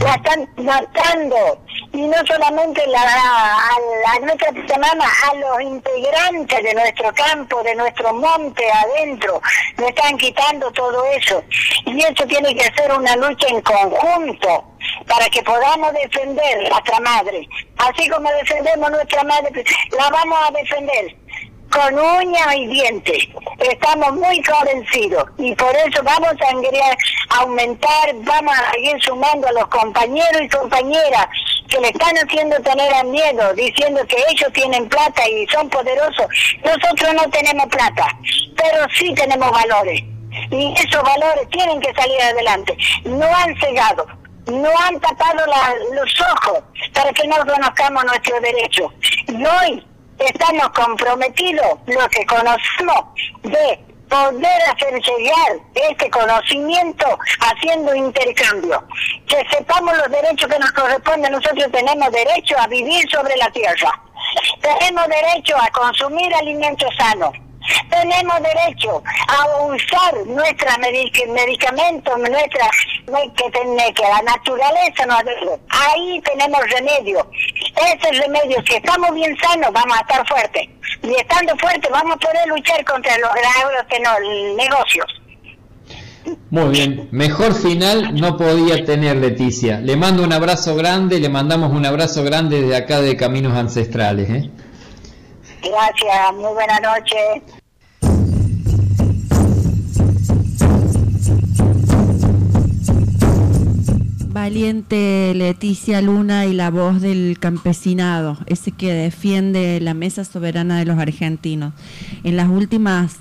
la están matando y no solamente la, a, nuestra semana, a los integrantes de nuestro campo, de nuestro monte adentro, nos están quitando todo eso. Y eso tiene que ser una lucha en conjunto para que podamos defender a nuestra madre. Así como defendemos nuestra madre, la vamos a defender con uñas y dientes. Estamos muy convencidos y por eso vamos a aumentar, vamos a seguir sumando a los compañeros y compañeras que le están haciendo tener miedo, diciendo que ellos tienen plata y son poderosos. Nosotros no tenemos plata, pero sí tenemos valores. Y esos valores tienen que salir adelante. No han cegado, no han tapado los ojos para que no conozcamos nuestros derechos. Y hoy estamos comprometidos, los que conocemos, de poder hacer llegar este conocimiento haciendo intercambio. Que sepamos los derechos que nos corresponden. Nosotros tenemos derecho a vivir sobre la tierra. Tenemos derecho a consumir alimentos sanos. Tenemos derecho a usar nuestros medicamentos, nuestra, que, que la naturaleza nos. Ahí tenemos remedio. Ese remedio, si estamos bien sanos, vamos a estar fuertes. Y estando fuertes, vamos a poder luchar contra los graves que no- negocios. Muy bien, mejor final no podía tener Leticia. Le mando un abrazo grande, le mandamos un abrazo grande desde acá de Caminos Ancestrales. ¿eh? Gracias, muy buena noche. Valiente Leticia Luna y la voz del campesinado, ese que defiende la mesa soberana de los argentinos. En las últimas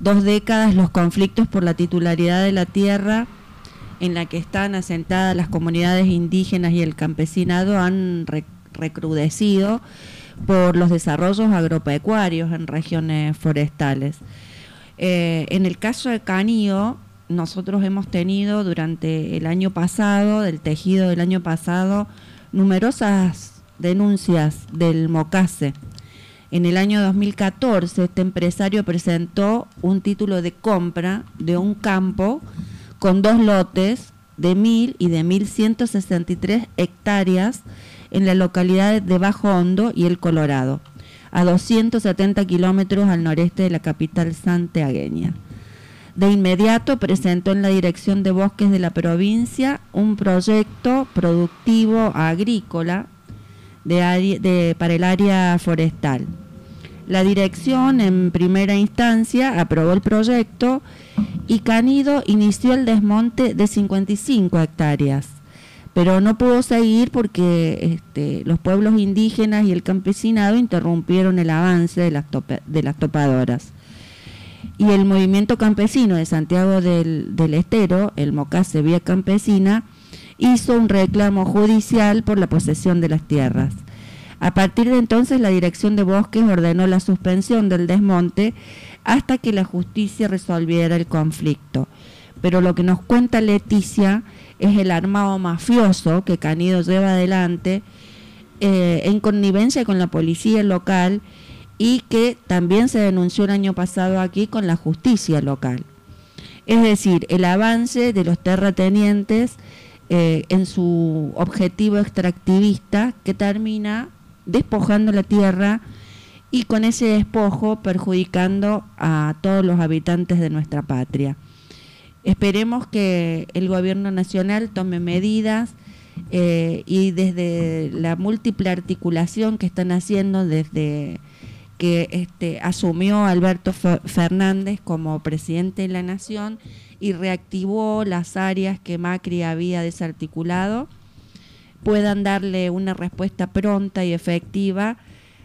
dos décadas los conflictos por la titularidad de la tierra en la que están asentadas las comunidades indígenas y el campesinado han re- recrudecido por los desarrollos agropecuarios en regiones forestales. Eh, en el caso de Canío, nosotros hemos tenido durante el año pasado, del tejido del año pasado, numerosas denuncias del Mocase. En el año 2014, este empresario presentó un título de compra de un campo con dos lotes de 1.000 y de 1.163 hectáreas en la localidad de Bajo Hondo y El Colorado, a 270 kilómetros al noreste de la capital santiagueña. De inmediato presentó en la Dirección de Bosques de la provincia un proyecto productivo agrícola de para el área forestal. La dirección en primera instancia aprobó el proyecto y Canido inició el desmonte de 55 hectáreas, pero no pudo seguir porque este, los pueblos indígenas y el campesinado interrumpieron el avance de las, topadoras y el movimiento campesino de Santiago del, del Estero, el Mocase Vía Campesina, hizo un reclamo judicial por la posesión de las tierras. A partir de entonces, la Dirección de Bosques ordenó la suspensión del desmonte hasta que la justicia resolviera el conflicto. Pero lo que nos cuenta Leticia es el armado mafioso que Canido lleva adelante eh, en connivencia con la policía local y que también se denunció el año pasado aquí con la justicia local. Es decir, el avance de los terratenientes eh, en su objetivo extractivista que termina despojando la tierra y con ese despojo perjudicando a todos los habitantes de nuestra patria. Esperemos que el gobierno nacional tome medidas eh, y desde la múltiple articulación que están haciendo desde que este, asumió Alberto Fe- Fernández como presidente de la nación y reactivó las áreas que Macri había desarticulado, puedan darle una respuesta pronta y efectiva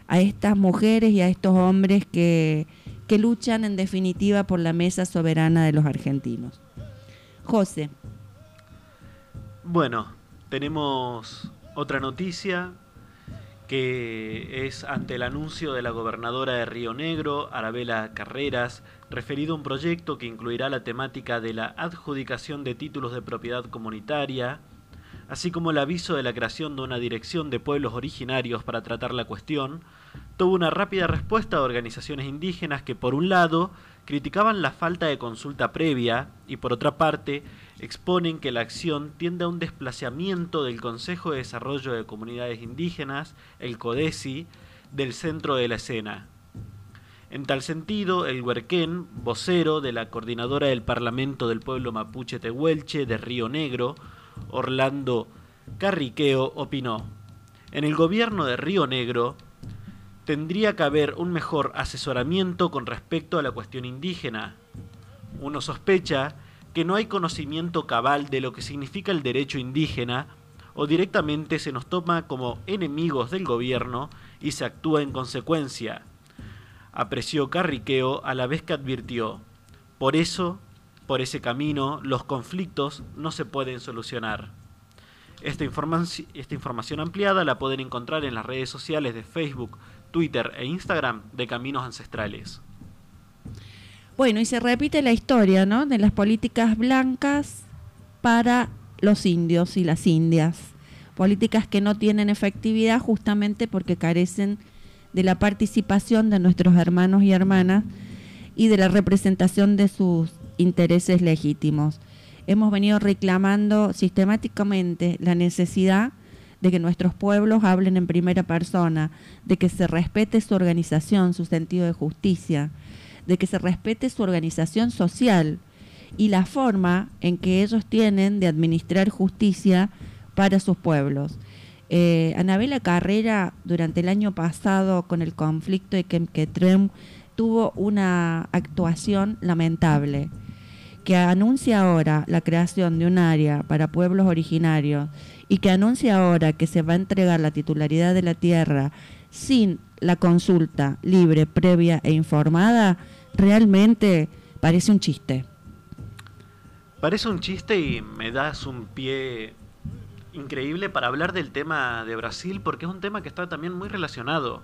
a estas mujeres y a estos hombres que, que luchan en definitiva por la mesa soberana de los argentinos. José. Bueno, tenemos otra noticia que es ante el anuncio de la gobernadora de Río Negro, Arabela Carreras, referido a un proyecto que incluirá la temática de la adjudicación de títulos de propiedad comunitaria, así como el aviso de la creación de una dirección de pueblos originarios para tratar la cuestión, tuvo una rápida respuesta de organizaciones indígenas que, por un lado, criticaban la falta de consulta previa y, por otra parte, exponen que la acción tiende a un desplazamiento del Consejo de Desarrollo de Comunidades Indígenas, el CODESI, del centro de la escena. En tal sentido, el Huerquén, vocero de la coordinadora del Parlamento del Pueblo Mapuche Tehuelche de Río Negro, Orlando Carriqueo, opinó, en el gobierno de Río Negro tendría que haber un mejor asesoramiento con respecto a la cuestión indígena. Uno sospecha que no hay conocimiento cabal de lo que significa el derecho indígena o directamente se nos toma como enemigos del gobierno y se actúa en consecuencia. Apreció Carriqueo a la vez que advirtió, por eso, por ese camino, los conflictos no se pueden solucionar. Esta, esta información ampliada la pueden encontrar en las redes sociales de Facebook, Twitter e Instagram de Caminos Ancestrales. Bueno, y se repite la historia, ¿no? De las políticas blancas para los indios y las indias. Políticas que no tienen efectividad justamente porque carecen de la participación de nuestros hermanos y hermanas y de la representación de sus intereses legítimos. Hemos venido reclamando sistemáticamente la necesidad de que nuestros pueblos hablen en primera persona, de que se respete su organización, su sentido de justicia, de que se respete su organización social y la forma en que ellos tienen de administrar justicia para sus pueblos. Eh, Anabela Carrera, durante el año pasado, con el conflicto de Kemketrem, tuvo una actuación lamentable, que anuncia ahora la creación de un área para pueblos originarios y que anuncia ahora que se va a entregar la titularidad de la tierra sin la consulta libre, previa e informada, realmente parece un chiste. Parece un chiste y me das un pie increíble para hablar del tema de Brasil porque es un tema que está también muy relacionado,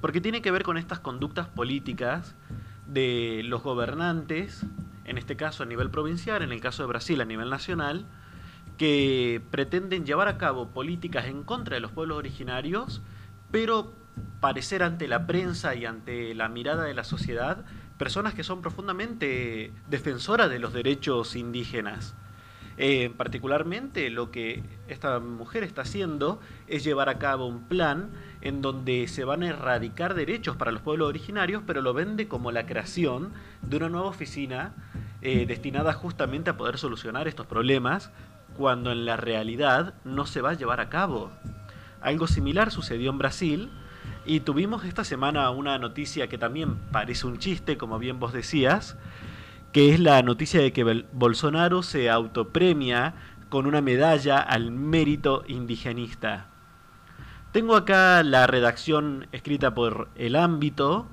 porque tiene que ver con estas conductas políticas de los gobernantes, en este caso a nivel provincial, en el caso de Brasil a nivel nacional, que pretenden llevar a cabo políticas en contra de los pueblos originarios, pero parecer ante la prensa y ante la mirada de la sociedad personas que son profundamente defensoras de los derechos indígenas. Eh, particularmente lo que esta mujer está haciendo es llevar a cabo un plan en donde se van a erradicar derechos para los pueblos originarios, pero lo vende como la creación de una nueva oficina eh, destinada justamente a poder solucionar estos problemas, cuando en la realidad no se va a llevar a cabo. Algo similar sucedió en Brasil, y tuvimos esta semana una noticia que también parece un chiste, como bien vos decías, que es la noticia de que Bolsonaro se autopremia con una medalla al mérito indigenista. Tengo acá la redacción escrita por El Ámbito,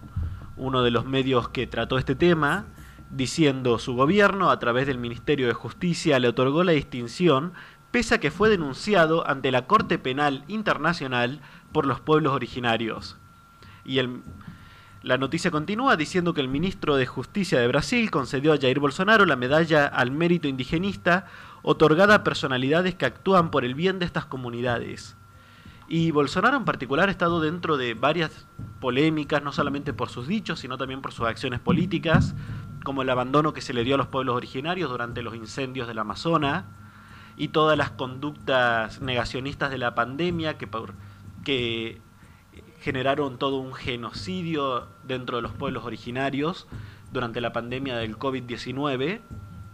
uno de los medios que trató este tema, diciendo su gobierno a través del Ministerio de Justicia le otorgó la distinción pese a que fue denunciado ante la Corte Penal Internacional por los pueblos originarios. Y la noticia continúa diciendo que el ministro de Justicia de Brasil concedió a Jair Bolsonaro la medalla al mérito indigenista otorgada a personalidades que actúan por el bien de estas comunidades. Y Bolsonaro en particular ha estado dentro de varias polémicas, no solamente por sus dichos, sino también por sus acciones políticas, como el abandono que se le dio a los pueblos originarios durante los incendios del Amazonas, y todas las conductas negacionistas de la pandemia que, que generaron todo un genocidio dentro de los pueblos originarios durante la pandemia del COVID-19,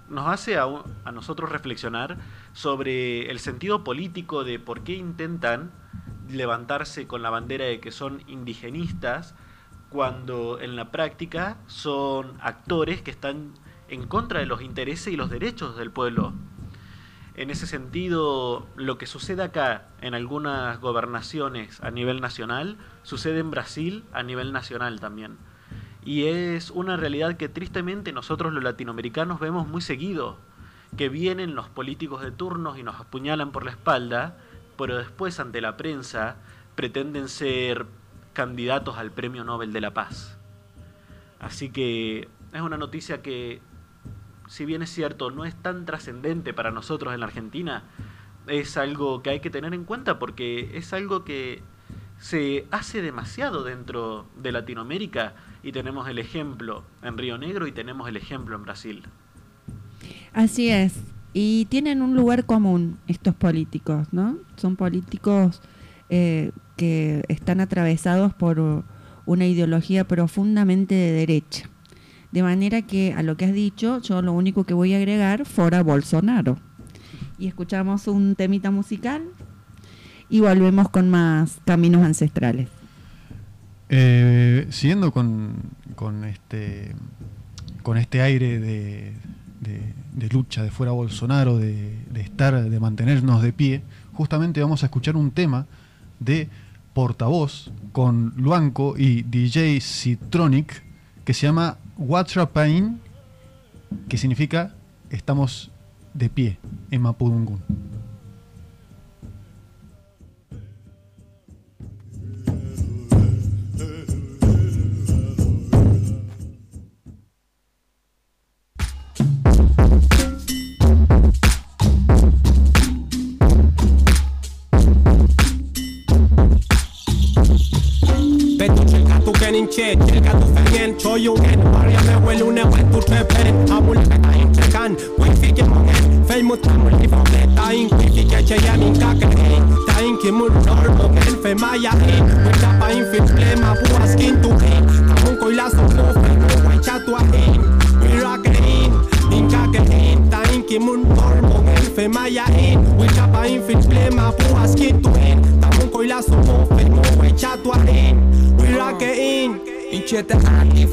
nos hace a, a, nosotros reflexionar sobre el sentido político de por qué intentan levantarse con la bandera de que son indigenistas cuando en la práctica son actores que están en contra de los intereses y los derechos del pueblo en ese sentido, lo que sucede acá en algunas gobernaciones a nivel nacional, sucede en Brasil a nivel nacional también. Y es una realidad que tristemente nosotros los latinoamericanos vemos muy seguido, que vienen los políticos de turnos y nos apuñalan por la espalda, pero después ante la prensa pretenden ser candidatos al Premio Nobel de la Paz. Así que es una noticia que si bien es cierto, no es tan trascendente para nosotros en la Argentina, es algo que hay que tener en cuenta porque es algo que se hace demasiado dentro de Latinoamérica y tenemos el ejemplo en Río Negro y tenemos el ejemplo en Brasil. Así es. Y tienen un lugar común estos políticos, ¿no? Son políticos eh, que están atravesados por una ideología profundamente de derecha. De manera que a lo que has dicho, yo lo único que voy a agregar fuera Bolsonaro. Y escuchamos un temita musical y volvemos con más caminos ancestrales. Eh, siguiendo con, con este con este aire de, de- lucha de fuera Bolsonaro, de estar, de mantenernos de pie, justamente vamos a escuchar un tema de portavoz con Luanco y DJ Citronic que se llama Pain, que significa estamos de pie en Mapudungun. Kenin che, cerca tu fengen Cho gen, barja me welu ne wet tu trepen Amul peta in trekan, kui fike mongen Fej mut kamul li fogle, ta in kui fike che jemin kake hein Ta in ki mul nor mongen, fe maya hein Kui tapa in fit plema bua skin tu hein Ta mun koi la so mo fe mo wai cha tu a hein Kui rake hein, in kake hein Ta in ki mul nor fe maya hein Kui tapa in fit bua skin Ta mun koi la so mo Incheta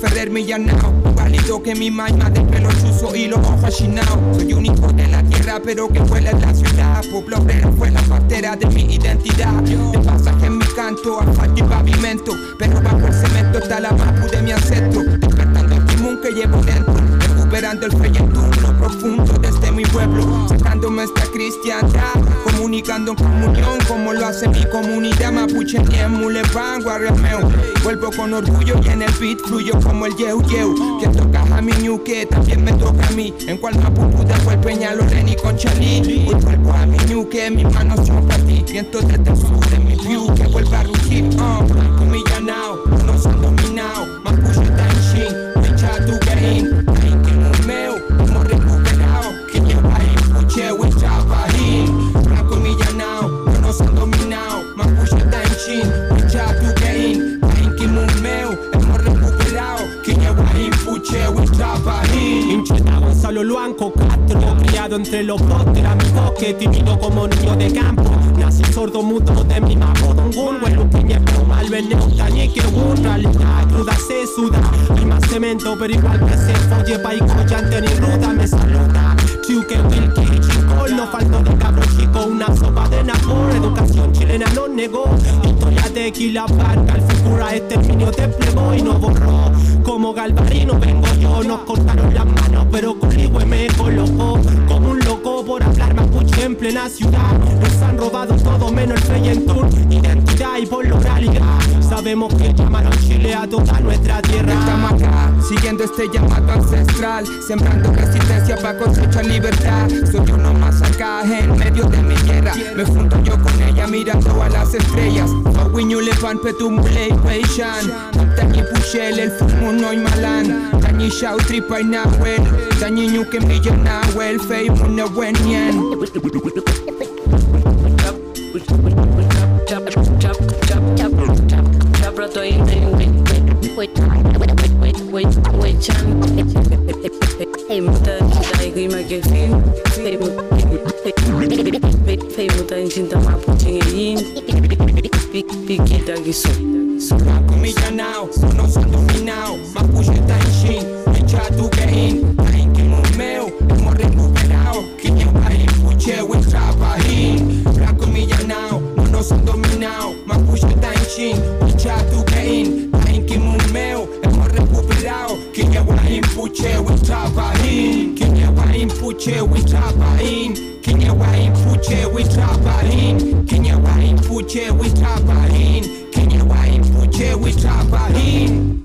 Ferrer Millanao Igualito que mi maima de pelo chuzo y los ojos achinados. Soy un hijo de la tierra pero que fue la ciudad. Pueblo obrero fue la partera de mi identidad. De pasaje en mi canto, asfalto y pavimento. Pero bajo el cemento está la mapu de mi ancestro. Despertando el timón que llevo dentro Recuperando el fe y el turno profundo desde mi pueblo Sacándome esta cristiandad Comunicando en comunión como lo hace mi comunidad. Mapuche en Mulevan, Guarriameo Vuelvo con orgullo y en el beat fluyo como el yeu yeu Que toca a mi ñuque, también me toca a mí En cual Mapupu de el Peñalolén y Conchalí Hoy vuelvo a mi ñuque, mis manos son para ti Viento desde el sur de mi view que vuelva a rugir uh, unos han dominado Gonzalo Luanco Castro Criado entre los botes mi bosque Tímido como niño de campo. Nací sordo mudo de mi mago Dongun Huelo piña pero mal veneno Tañeque un realidad Cruda se suda. Y más cemento pero igual que se folle Pa' y collante ni ruda me saluda. Chiuque Wilkie Chico No faltó de cabro chico Una sopa de napor Educación chilena no negó. Historia de Quila Barca El figura este niño desplegó y no borró. Como Galvarino vengo yo. Nos cortaron las manos pero conmigo me colocó. Como un loco por hablar mapuche en plena ciudad. Nos han robado todo menos el Feyentur Identidad y por logralidad Sabemos que llamaron Chile a toda nuestra tierra. Estamos acá, siguiendo este llamado ancestral Sembrando resistencia para cosechar libertad. Soy uno más acá en medio de mi tierra. Me junto yo con ella mirando a las estrellas. El no Tani shout trip right now when Tani you can be your now well fame when the Wait, wait, wait, wait, Fei muna wenyen Blanco millanao, nos han dominado Mapuche Tanshin, Echa tu Gehin Tahin que mumeo, hemos recuperado Que lleva ahí puche, Wicha Bahin Blanco millanao, nos han dominado Mapuche Tanshin, Echa tu Gehin Tahin que mumeo, hemos recuperado Que lleva ahí puche, Wicha Bahin Que lleva ahí puche, Wicha Bahin Que lleva ahí puche, Wicha Bahin Que lleva ahí puche, Wicha Bahin Que lleva ahí puche, Wicha Bahin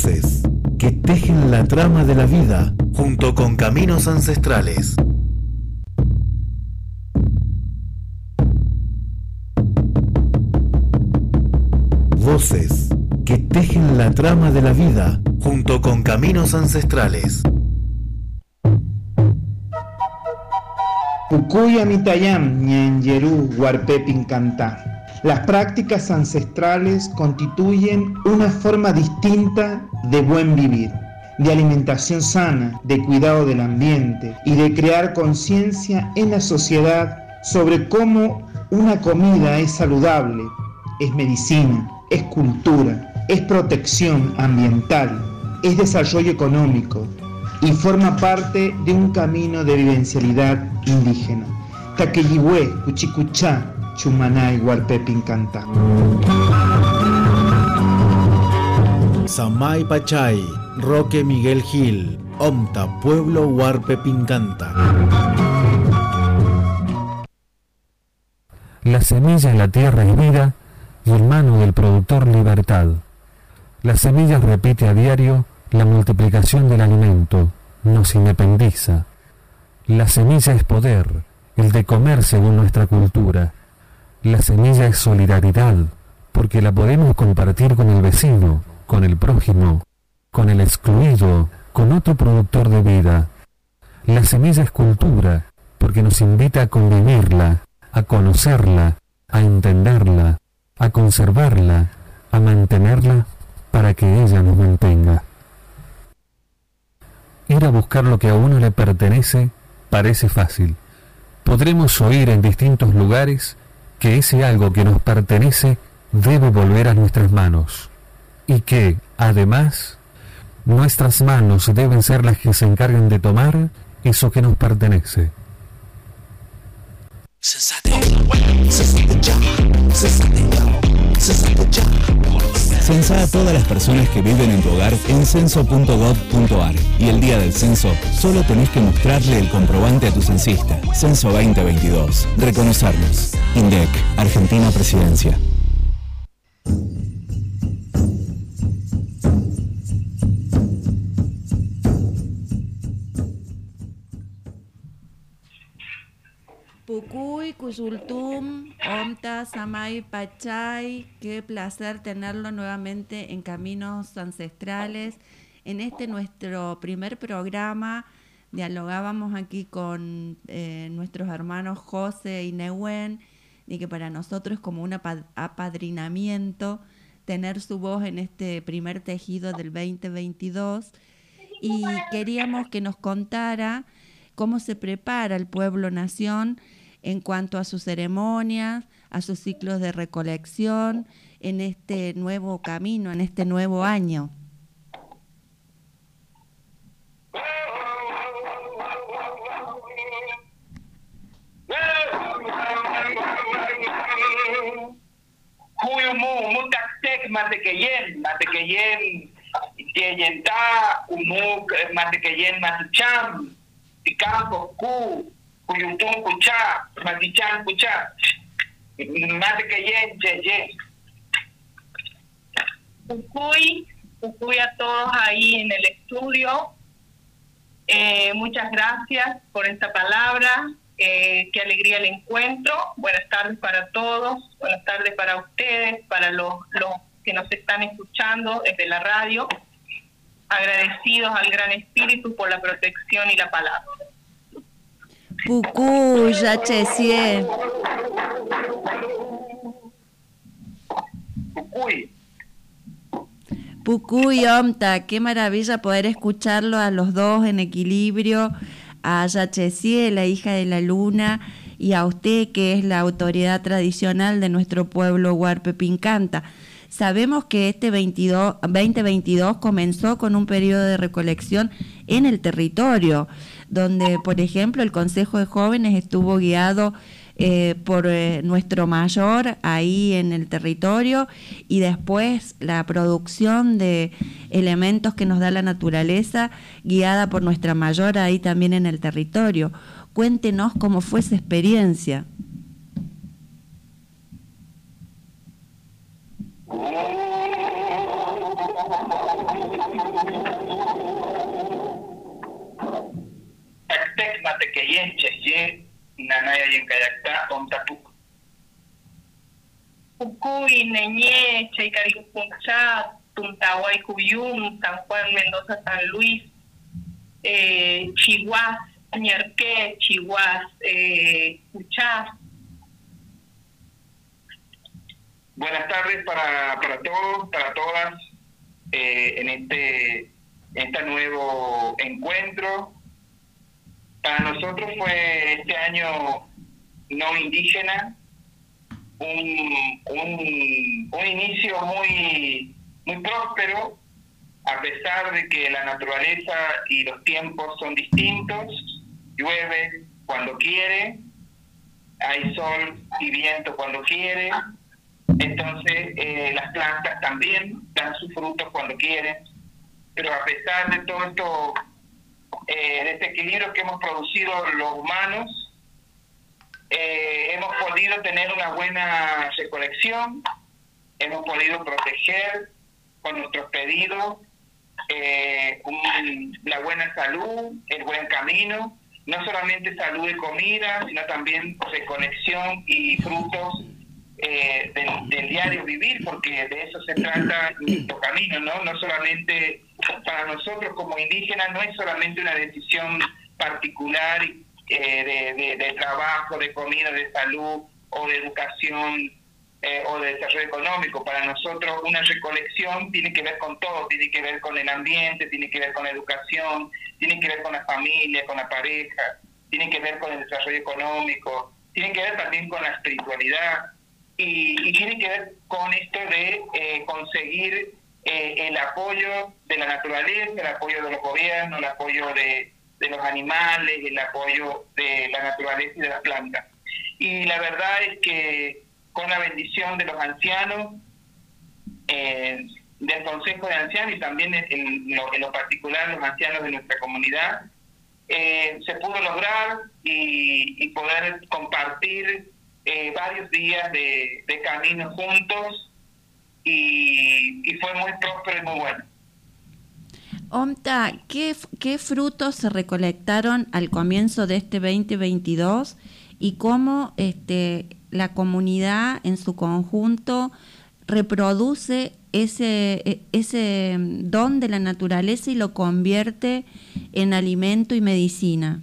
Voces que tejen la trama de la vida junto con caminos ancestrales. Voces que tejen la trama de la vida junto con caminos ancestrales. Las prácticas ancestrales constituyen una forma distinta de buen vivir, de alimentación sana, de cuidado del ambiente y de crear conciencia en la sociedad sobre cómo una comida es saludable, es medicina, es cultura, es protección ambiental, es desarrollo económico y forma parte de un camino de vivencialidad indígena. Taqueyihué, Cuchicuchá, Chumanay, Huarpepin canta. Samay Pachay, Roque Miguel Gil, Omta, Pueblo Huarpe Pincanta. La semilla en la tierra es vida y el mano del productor libertad. La semilla repite a diario la multiplicación del alimento, nos independiza. La semilla es poder, el de comer según nuestra cultura. La semilla es solidaridad, porque la podemos compartir con el vecino, con el prójimo, con el excluido, con otro productor de vida. La semilla es cultura, porque nos invita a convivirla, a conocerla, a entenderla, a conservarla, a mantenerla para que ella nos mantenga. Ir a buscar lo que a uno le pertenece parece fácil. Podremos oír en distintos lugares que ese algo que nos pertenece debe volver a nuestras manos y que, además, nuestras manos deben ser las que se encarguen de tomar eso que nos pertenece. Censa a todas las personas que viven en tu hogar en censo.gov.ar y el día del censo solo tenés que mostrarle el comprobante a tu censista. Censo 2022. Reconocernos. INDEC, Argentina Presidencia. Pucuy, Cusultum, Omta, Samay, Pachay, qué placer tenerlo nuevamente en Caminos Ancestrales. En este nuestro primer programa dialogábamos aquí con eh, nuestros hermanos José y Nehuen y que para nosotros es como un apa- apadrinamiento tener su voz en este primer tejido del 2022 y queríamos que nos contara cómo se prepara el pueblo nación en cuanto a sus ceremonias, a sus ciclos de recolección en este nuevo camino, en este nuevo año. Kuyumu, mutaktek, matekeyen, matekeyen, yeyenta, umuk, matekeyen, matucham, tikampo, ku, kuyutum, kucha, matichan, kucha, matekeyen, yeye. Ucuy, Ucuy a todos ahí en el estudio. Eh, muchas gracias por esta palabra. Eh, qué alegría el encuentro. Buenas tardes para todos. Buenas tardes para ustedes, para los, los que nos están escuchando desde la radio. Agradecidos al Gran Espíritu por la protección y la palabra. Pucuy, Yachesie. Ucuy. Pucuy, Omta, qué maravilla poder escucharlo a los dos en equilibrio, a Yachesie, la hija de la luna, y a usted, que es la autoridad tradicional de nuestro pueblo Huarpe Pincanta. Sabemos que este 22, 2022 comenzó con un periodo de recolección en el territorio, donde, por ejemplo, el Consejo de Jóvenes estuvo guiado eh, por eh, nuestro mayor ahí en el territorio y después la producción de elementos que nos da la naturaleza guiada por nuestra mayor ahí también en el territorio. Cuéntenos cómo fue esa experiencia. Matequeyen, Cheye, Nanaya y en Cayactá, Ontapuc. Ucuy, Neñé, Chaycaripunchá, Tuntahuay, Cuyum, San Juan, Mendoza, San Luis, eh, Chihuahua, Ñerqué, Chihuahua, eh, Cuchá. Buenas tardes para, para todos, para todas, eh, en este, este nuevo encuentro. Para nosotros fue este año no indígena, un, un, un inicio muy, muy próspero, a pesar de que la naturaleza y los tiempos son distintos, llueve cuando quiere, hay sol y viento cuando quiere, entonces eh, las plantas también dan sus frutos cuando quieren, pero a pesar de todo esto, eh, este que hemos producido los humanos, eh, hemos podido tener una buena recolección, hemos podido proteger con nuestros pedidos eh, un- la buena salud, el buen camino, no solamente salud de comida, sino también recolección y frutos eh, del, del diario vivir, porque de eso se trata nuestro camino, ¿no? No solamente para nosotros como indígenas, no es solamente una decisión particular eh, de, de- de trabajo, de comida, de salud o de educación eh, o de desarrollo económico. Para nosotros una recolección tiene que ver con todo, tiene que ver con el ambiente, tiene que ver con la educación, tiene que ver con la familia, con la pareja, tiene que ver con el desarrollo económico, tiene que ver también con la espiritualidad y, y tiene que ver con esto de eh, conseguir eh, el apoyo de la naturaleza, el apoyo de los gobiernos, el apoyo de, de los animales, el apoyo de la naturaleza y de las plantas. Y la verdad es que con la bendición de los ancianos, eh, del Consejo de Ancianos y también en, lo, en lo particular los ancianos de nuestra comunidad, eh, se pudo lograr y, y poder compartir eh, varios días de, de camino juntos y, fue muy próspero y muy bueno. Omta, ¿qué, ¿qué frutos se recolectaron al comienzo de este 2022 y cómo este, la comunidad en su conjunto reproduce ese, e- ese don de la naturaleza y lo convierte en alimento y medicina?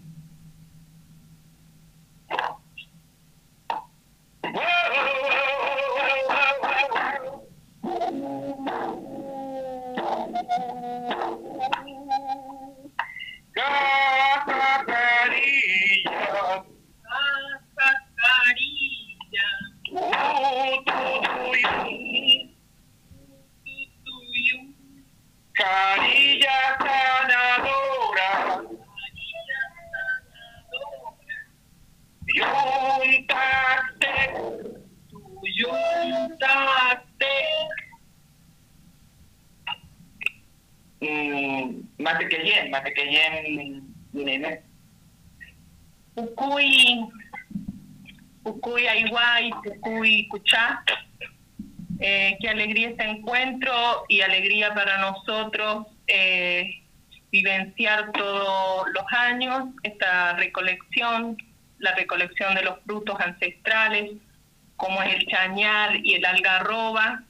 Alegría este encuentro y alegría para nosotros eh, vivenciar todos los años esta recolección, la recolección de los frutos ancestrales, como es el chañar y el algarroba,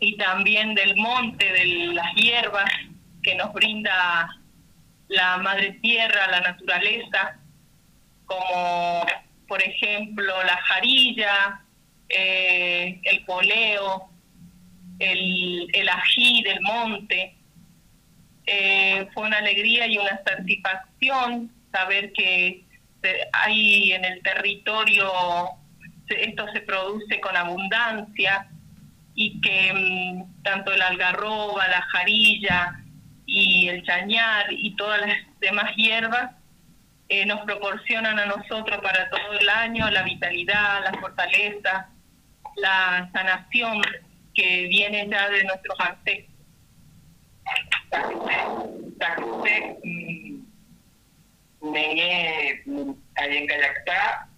y también del monte, de las hierbas que nos brinda la madre tierra, la naturaleza, como por ejemplo la jarilla, eh, el poleo, el, el ají del monte. Eh, fue una alegría y una satisfacción saber que hay en el territorio, esto se produce con abundancia y que mm, tanto el algarroba, la jarilla y el chañar y todas las demás hierbas eh, nos proporcionan a nosotros para todo el año la vitalidad, la fortaleza, la sanación que viene ya de nuestros ancestros. Tacuté, Neñé, Ayencayactá,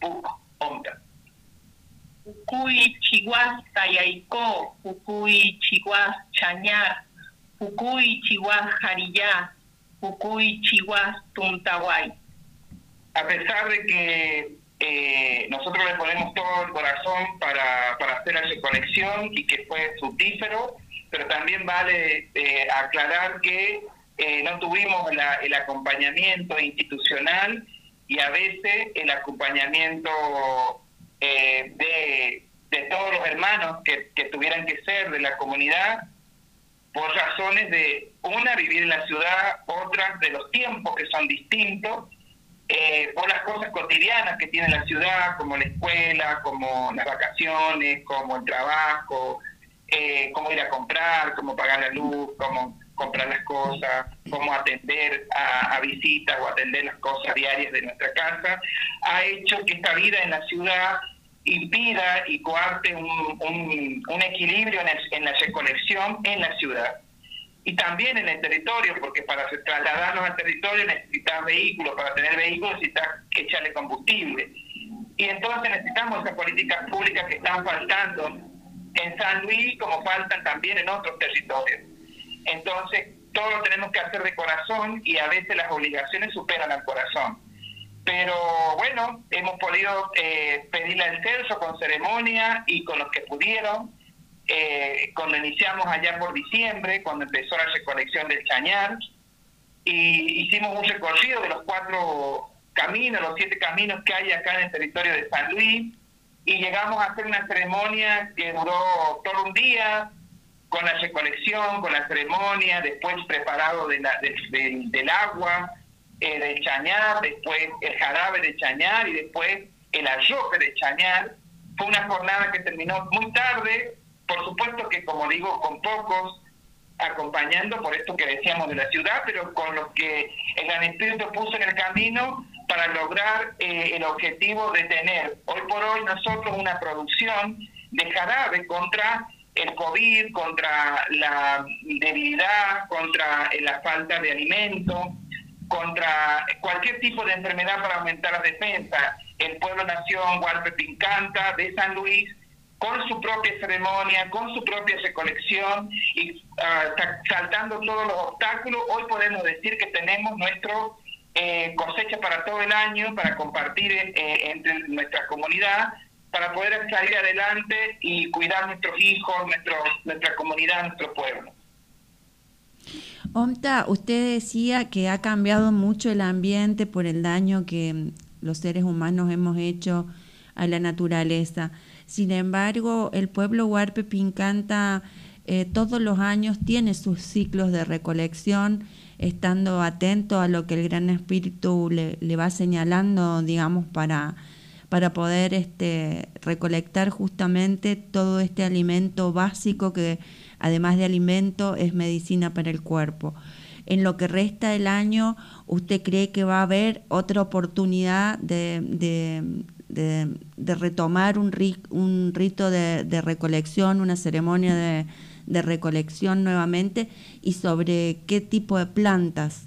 Puc, Onta. Ucuy, Chihuahua, Tayaicó, Ucuy, Chihuahua, Chañar, Ucuy, Chihuahua, Jarillá, Ucuy, Chihuahua, Tuntahuay. a pesar de que eh, nosotros le ponemos todo el corazón para, hacer la recolección y que fue fructífero, pero también vale eh, aclarar que eh, no tuvimos el acompañamiento institucional y a veces el acompañamiento de, todos los hermanos que, que tuvieran que ser de la comunidad por razones de, una, vivir en la ciudad, otra, de los tiempos que son distintos, eh, por las cosas cotidianas que tiene la ciudad, como la escuela, como las vacaciones, como el trabajo, eh, cómo ir a comprar, cómo pagar la luz, cómo comprar las cosas, cómo atender a, a visitas o atender las cosas diarias de nuestra casa, ha hecho que esta vida en la ciudad impida y coarte un, un- un equilibrio en, la recolección en la ciudad y también en el territorio, porque para trasladarnos al territorio necesitas vehículos, para tener vehículos necesitas echarle combustible. Y entonces necesitamos esas políticas públicas que están faltando en San Luis como faltan también en otros territorios. Entonces, todo lo tenemos que hacer de corazón y a veces las obligaciones superan al corazón. Pero bueno, hemos podido eh, pedirle al censo con ceremonia y con los que pudieron. Eh, cuando iniciamos allá por diciembre, cuando empezó la recolección del chañar, y hicimos un recorrido de los cuatro caminos, los siete caminos que hay acá en el territorio de San Luis, y llegamos a hacer una ceremonia que duró todo un día, con la recolección, con la ceremonia, después preparado de la- de- de- del agua, eh, del chañar, después el jarabe de chañar y después el arrope de chañar. Fue una jornada que terminó muy tarde, por supuesto que como digo, con pocos, acompañando por esto que decíamos de la ciudad, pero con los que el Espíritu puso en el camino para lograr eh, el objetivo de tener hoy por hoy nosotros una producción de jarabe contra el COVID, contra la debilidad, contra eh, la falta de alimento, contra cualquier tipo de enfermedad para aumentar la defensa. El pueblo nación Huarpe Pincanta de San Luis con su propia ceremonia, con su propia recolección y sa- saltando todos los obstáculos, hoy podemos decir que tenemos nuestro eh, cosecha para todo el año, para compartir eh, entre nuestra comunidad, para poder salir adelante y cuidar nuestros hijos, nuestro, nuestra comunidad, nuestro pueblo. Omta, usted decía que ha cambiado mucho el ambiente por el daño que los seres humanos hemos hecho a la naturaleza. Sin embargo, el pueblo Huarpe Pincanta eh, todos los años tiene sus ciclos de recolección, estando atento a lo que el Gran Espíritu le, le va señalando, digamos, para, para poder este, recolectar justamente todo este alimento básico que además de alimento es medicina para el cuerpo. En lo que resta del año, ¿usted cree que va a haber otra oportunidad de, de, de- retomar un, ri- un rito de, recolección, una ceremonia de, recolección nuevamente? ¿Y sobre qué tipo de plantas?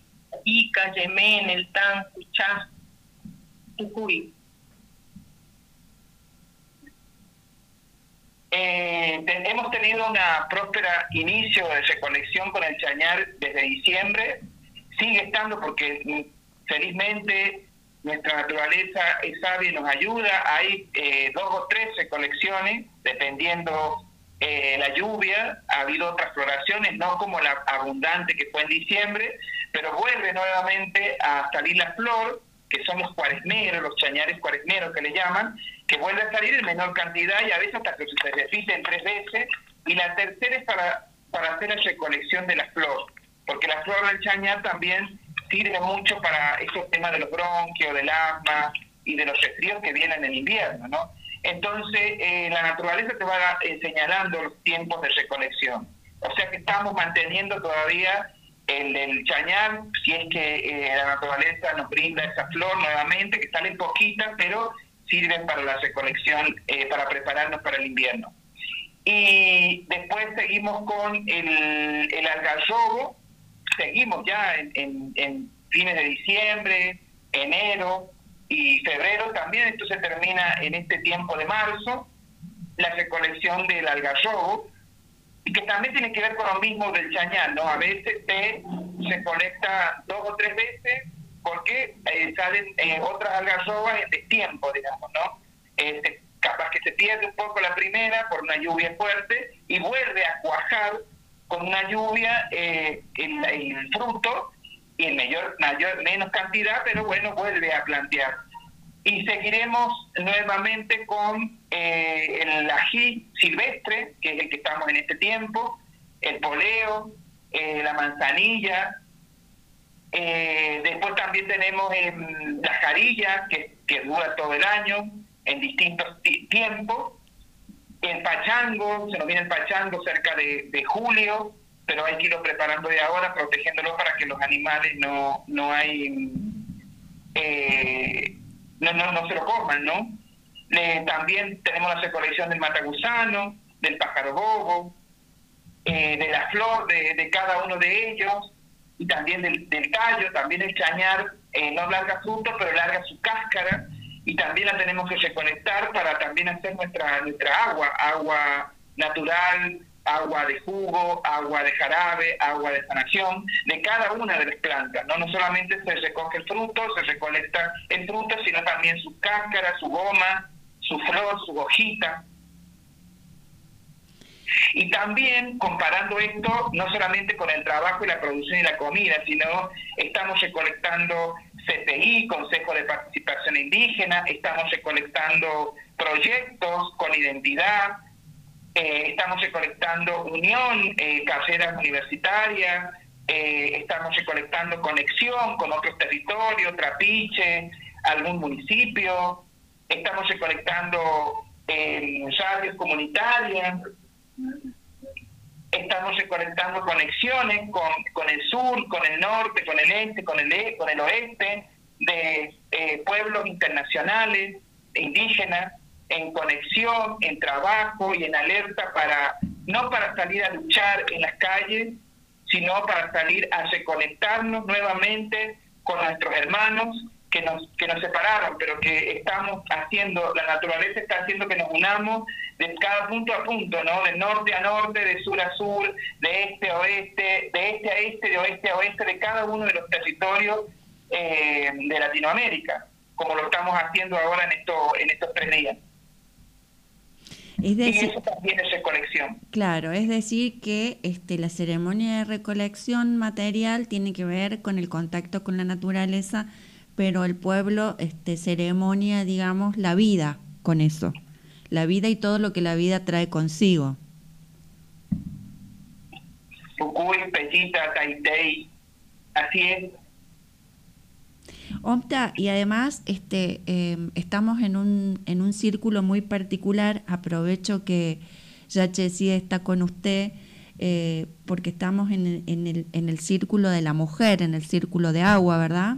ika yemen el tan kucha, ukui. Eh, hemos tenido una próspera inicio de recolección con el chañar desde diciembre. Sigue estando porque mm, felizmente nuestra naturaleza es sabia y nos ayuda. Hay eh, dos o tres recolecciones, dependiendo eh, la lluvia. Ha habido otras floraciones, no como la abundante que fue en diciembre, pero vuelve nuevamente a salir la flor, que son los cuaresmeros, los chañares cuaresmeros que le llaman, que vuelve a salir en menor cantidad y a veces hasta que se repiten tres veces. Y la tercera es para, para hacer la recolección de la flor, porque la flor del chañar también sirve mucho para esos temas de los bronquios, del asma y de los resfríos que vienen en invierno, ¿no? Entonces, eh, la naturaleza te va eh, señalando los tiempos de recolección. O sea que estamos manteniendo todavía el, el chañar, si es que eh, la naturaleza nos brinda esa flor nuevamente, que salen poquitas, pero sirven para la recolección, eh, para prepararnos para el invierno. Y después seguimos con el, el algarrobo, seguimos ya en, en- en fines de diciembre, enero y febrero también, esto se termina en este tiempo de marzo, la recolección del algarrobo, y que también tiene que ver con lo mismo del chañar, ¿no? A veces se, se colecta dos o tres veces porque eh, salen eh, otras algarrobas en destiempo, digamos, ¿no? Este, capaz que se pierde un poco la primera por una lluvia fuerte y vuelve a cuajar con una lluvia eh, el fruto y en mayor, mayor, menos cantidad, pero bueno, vuelve a plantear. Y seguiremos nuevamente con eh, el ají silvestre, que es el que estamos en este tiempo, el poleo, eh, la manzanilla. Eh, después también tenemos em, la jarilla, que, que dura todo el año, en distintos ti- tiempos. El pachango, se nos viene el pachango cerca de, de julio, pero hay que irlo preparando de ahora, protegiéndolo para que los animales no, no hay eh, no, no, no se lo coman, ¿no? También tenemos la recolección del matagusano, del pájaro bobo, eh, de la flor de, de cada uno de ellos, y también del, del tallo, también el chañar eh, no larga fruto, pero larga su cáscara, y también la tenemos que recolectar para también hacer nuestra, nuestra agua, agua natural, agua de jugo, agua de jarabe, agua de sanación, de cada una de las plantas. No, no solamente se recoge el fruto, se recolecta el fruto, sino también su cáscara, su goma, su flor, su hojita. Y también comparando esto no solamente con el trabajo y la producción y la comida, sino estamos recolectando CPI, Consejo de Participación Indígena, estamos recolectando proyectos con identidad, eh, estamos recolectando unión, eh, carreras universitarias, eh, estamos recolectando conexión con otros territorios, Trapiche, algún municipio, estamos recolectando eh, radios comunitarias, estamos recolectando conexiones con, con el sur, con el norte, con el este, con el, e- con el oeste, de eh, pueblos internacionales, indígenas, en conexión, en trabajo y en alerta para, no para salir a luchar en las calles, sino para salir a reconectarnos nuevamente con nuestros hermanos que nos, que nos separaron, pero que estamos haciendo, la naturaleza está haciendo que nos unamos de cada punto a punto, ¿no? De norte a norte, de sur a sur, de este a oeste, de este a este, de oeste a oeste, de cada uno de los territorios eh, de Latinoamérica, como lo estamos haciendo ahora en, esto, en estos tres días. Es Y eso también es recolección. claro, es decir que este, la ceremonia de recolección material tiene que ver con el contacto con la naturaleza, pero el pueblo este, ceremonia, digamos, la vida con eso, la vida y todo lo que la vida trae consigo. Pucuy, Pellita, Taitei, así es. Opta, y además este, eh, estamos en un, en un círculo muy particular. Aprovecho que Yachesi está con usted eh, porque estamos en en, el, en el círculo de la mujer, en el círculo de agua, ¿verdad?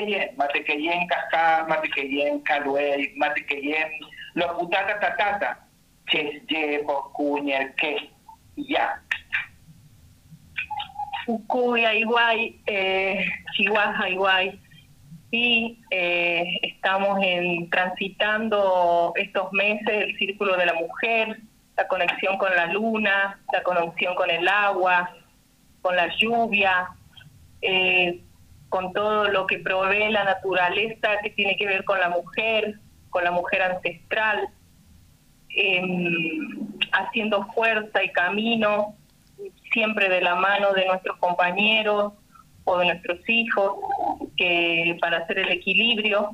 Mate que yen, mate que yen casá, mate que yen caluel, mate que yen los putata tatata, ches llevo cuñer que ya. Ucuy, Aiguay, eh, Chihuahua, Aiguay, Sí, eh, estamos en, transitando estos meses el círculo de la mujer, la conexión con la luna, la conexión con el agua, con la lluvia, eh, con todo lo que provee la naturaleza que tiene que ver con la mujer, con la mujer ancestral, em, haciendo fuerza y camino siempre de la mano de nuestros compañeros o de nuestros hijos, que para hacer el equilibrio.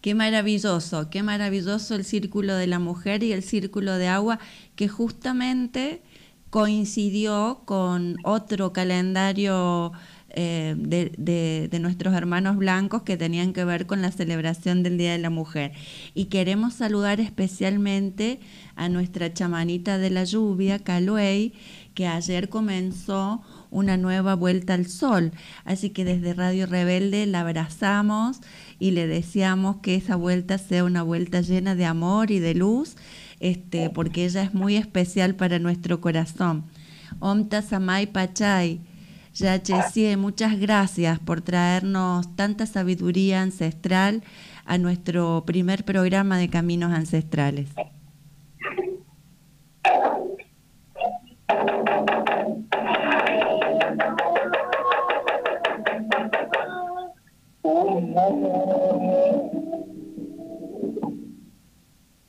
Qué maravilloso, qué maravilloso el círculo de la mujer y el círculo de agua que justamente coincidió con otro calendario eh, de, de, de, nuestros hermanos blancos que tenían que ver con la celebración del Día de la Mujer. Y queremos saludar especialmente a nuestra chamanita de la lluvia, Caluey, que ayer comenzó una nueva vuelta al sol. Así que desde Radio Rebelde la abrazamos y le deseamos que esa vuelta sea una vuelta llena de amor y de luz, este, porque ella es muy especial para nuestro corazón. Omta Samay Pachay, Yachesie, muchas gracias por traernos tanta sabiduría ancestral a nuestro primer programa de Caminos Ancestrales.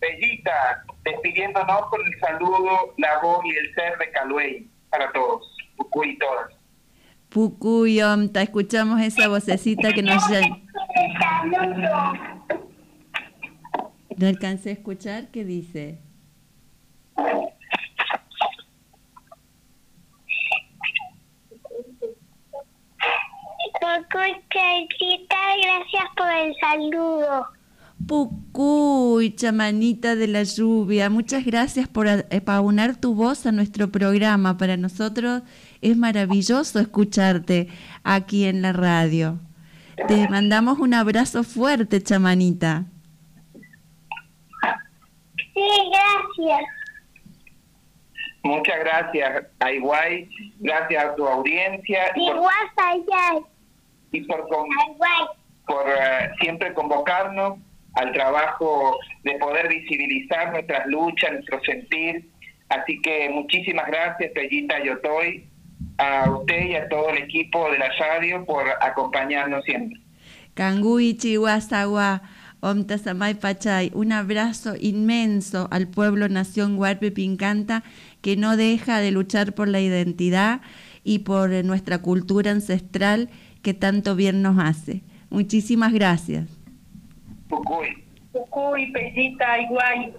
Bellita, despidiéndonos con el saludo, la voz y el ser de Caluey para todos, Pucuy y todas. Pucuy, Omta, escuchamos esa vocecita que nos No alcancé a escuchar qué dice. Pucuy, Chaitita, gracias por el saludo. Pucuy, chamanita de la lluvia, muchas gracias por aunar tu voz a nuestro programa. Para nosotros es maravilloso escucharte aquí en la radio. Te mandamos un abrazo fuerte, chamanita. Sí, gracias. Muchas gracias, Aiguay. Gracias a tu audiencia. y por- y por, con- por eh, siempre convocarnos al trabajo de poder visibilizar nuestras luchas, nuestro sentir. Así que muchísimas gracias, Bellita Yotoy, a usted y a todo el equipo de la radio por acompañarnos siempre. Cangui, Chihuahua, Omtasamay Pachay, un abrazo inmenso al pueblo Nación Huarpe Pincanta que no deja de luchar por la identidad y por eh, nuestra cultura ancestral que tanto bien nos hace. Muchísimas gracias. Pucuy. Pucuy, Bellita, Iguay.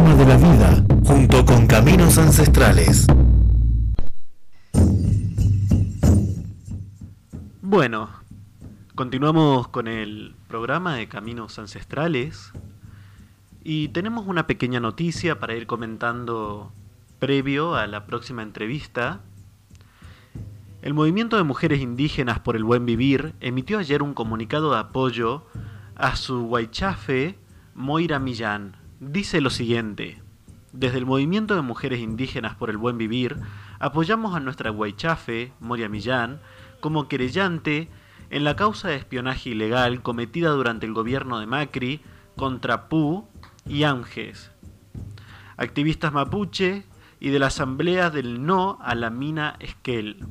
De la vida junto con caminos ancestrales. Bueno, continuamos con el programa de Caminos Ancestrales y tenemos una pequeña noticia para ir comentando previo a la próxima entrevista. El movimiento de mujeres indígenas por el buen vivir emitió ayer un comunicado de apoyo a su huaychafe Moira Millán. Dice lo siguiente. Desde el movimiento de mujeres indígenas por el buen vivir, apoyamos a nuestra huaychafe, Moria Millán, como querellante en la causa de espionaje ilegal cometida durante el gobierno de Macri contra Pu y Ánges, activistas mapuche y de la Asamblea del No a la mina Esquel.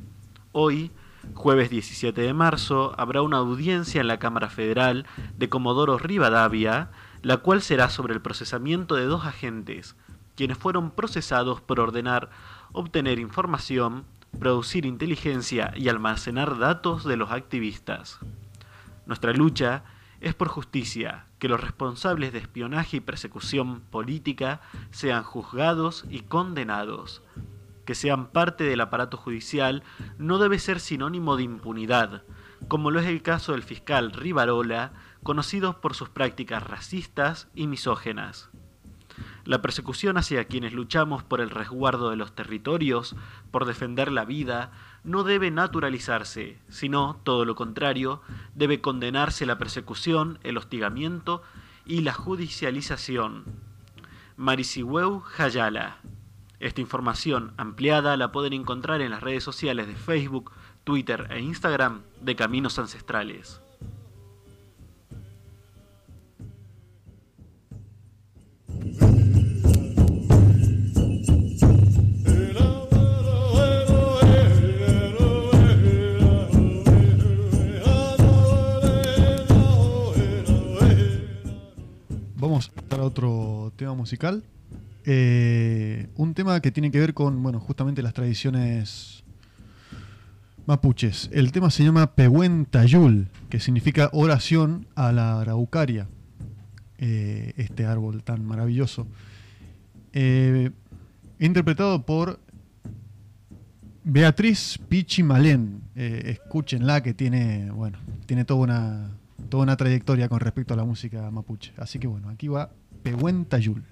Hoy, jueves 17 de marzo, habrá una audiencia en la Cámara Federal de Comodoro Rivadavia, la cual será sobre el procesamiento de dos agentes, quienes fueron procesados por ordenar obtener información producir inteligencia y almacenar datos de los activistas. Nuestra lucha es por justicia, que los responsables de espionaje y persecución política sean juzgados y condenados. Que sean parte del aparato judicial no debe ser sinónimo de impunidad, como lo es el caso del fiscal Rivarola, conocido por sus prácticas racistas y misógenas. La persecución hacia quienes luchamos por el resguardo de los territorios, por defender la vida, no debe naturalizarse, sino, todo lo contrario, debe condenarse la persecución, el hostigamiento y la judicialización. Marisiweu Hayala. Esta información ampliada la pueden encontrar en las redes sociales de Facebook, Twitter e Instagram de Caminos Ancestrales. Otro tema musical. Eh, un tema que tiene que ver con, bueno, justamente las tradiciones mapuches. El tema se llama Pehuentayul, que significa oración a la araucaria. Eh, este árbol tan maravilloso. Eh, interpretado por Beatriz Pichi Malén. Eh, escúchenla que tiene, bueno, tiene toda una, toda una trayectoria con respecto a la música mapuche. Así que bueno, aquí va Pehuentayul.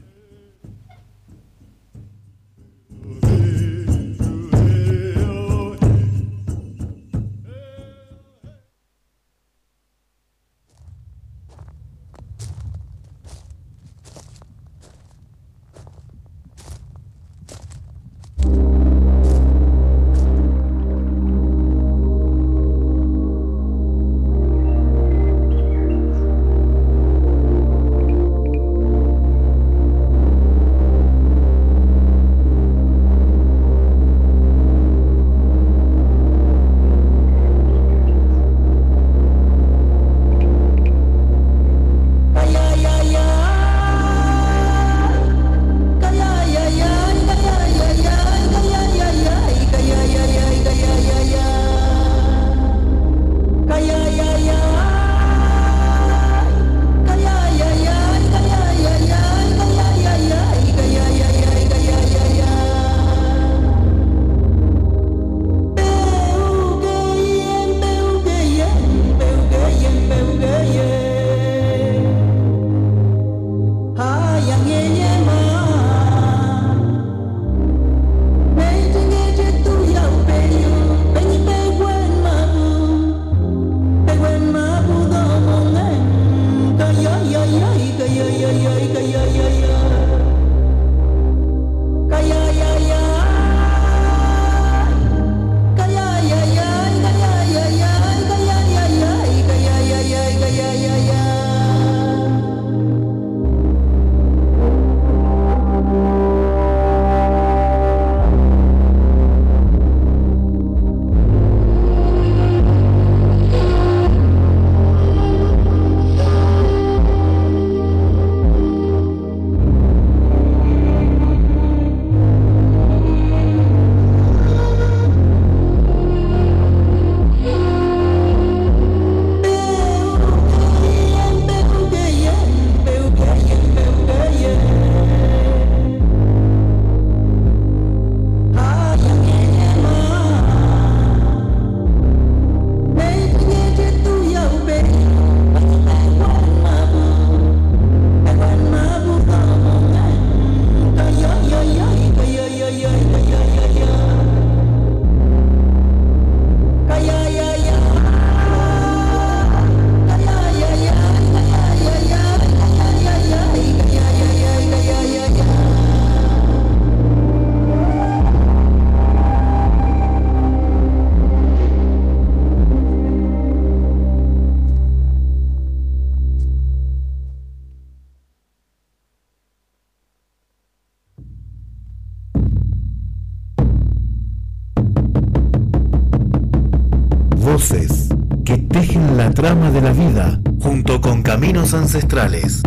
Que tejen la trama de la vida junto con caminos ancestrales.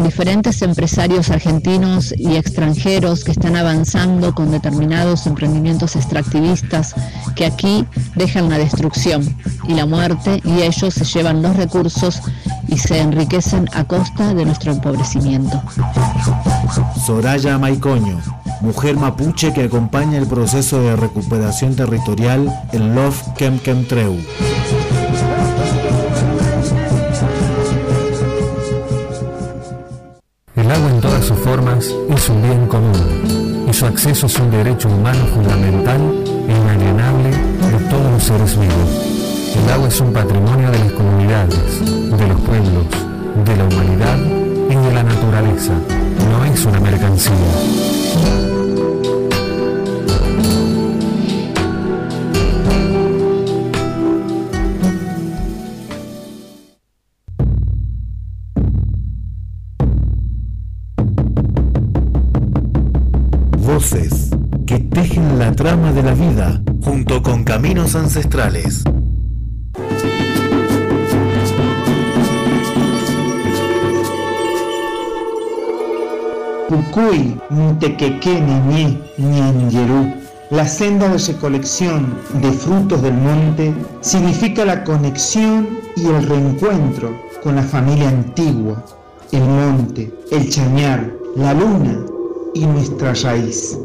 diferentes empresarios argentinos y extranjeros que están avanzando con determinados emprendimientos extractivistas que aquí dejan la destrucción y la muerte y ellos se llevan los recursos y se enriquecen a costa de nuestro empobrecimiento. Soraya Maicoño, mujer mapuche que acompaña el proceso de recuperación territorial en Love Kem Kem Treu. El agua en todas sus formas es un bien común y su acceso es un derecho humano fundamental e inalienable de todos los seres vivos. El agua es un patrimonio de las comunidades, de los pueblos, de la humanidad y de la naturaleza. No es una mercancía. Caminos ancestrales. Pucuy, Mutequeque, Niñé, Ñenjerú. La senda de recolección de frutos del monte significa la conexión y el reencuentro con la familia antigua, el monte, el chañar, la luna y nuestra raíz.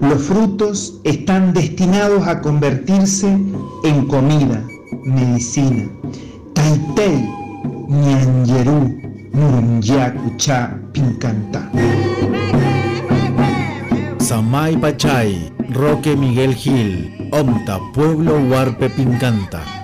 Los frutos están destinados a convertirse en comida, medicina. Taitei, Ñanjerú, Murunyacuchá, Pincantá. Samay Pachay, Roque Miguel Gil, Omta, Pueblo Huarpe Pincanta.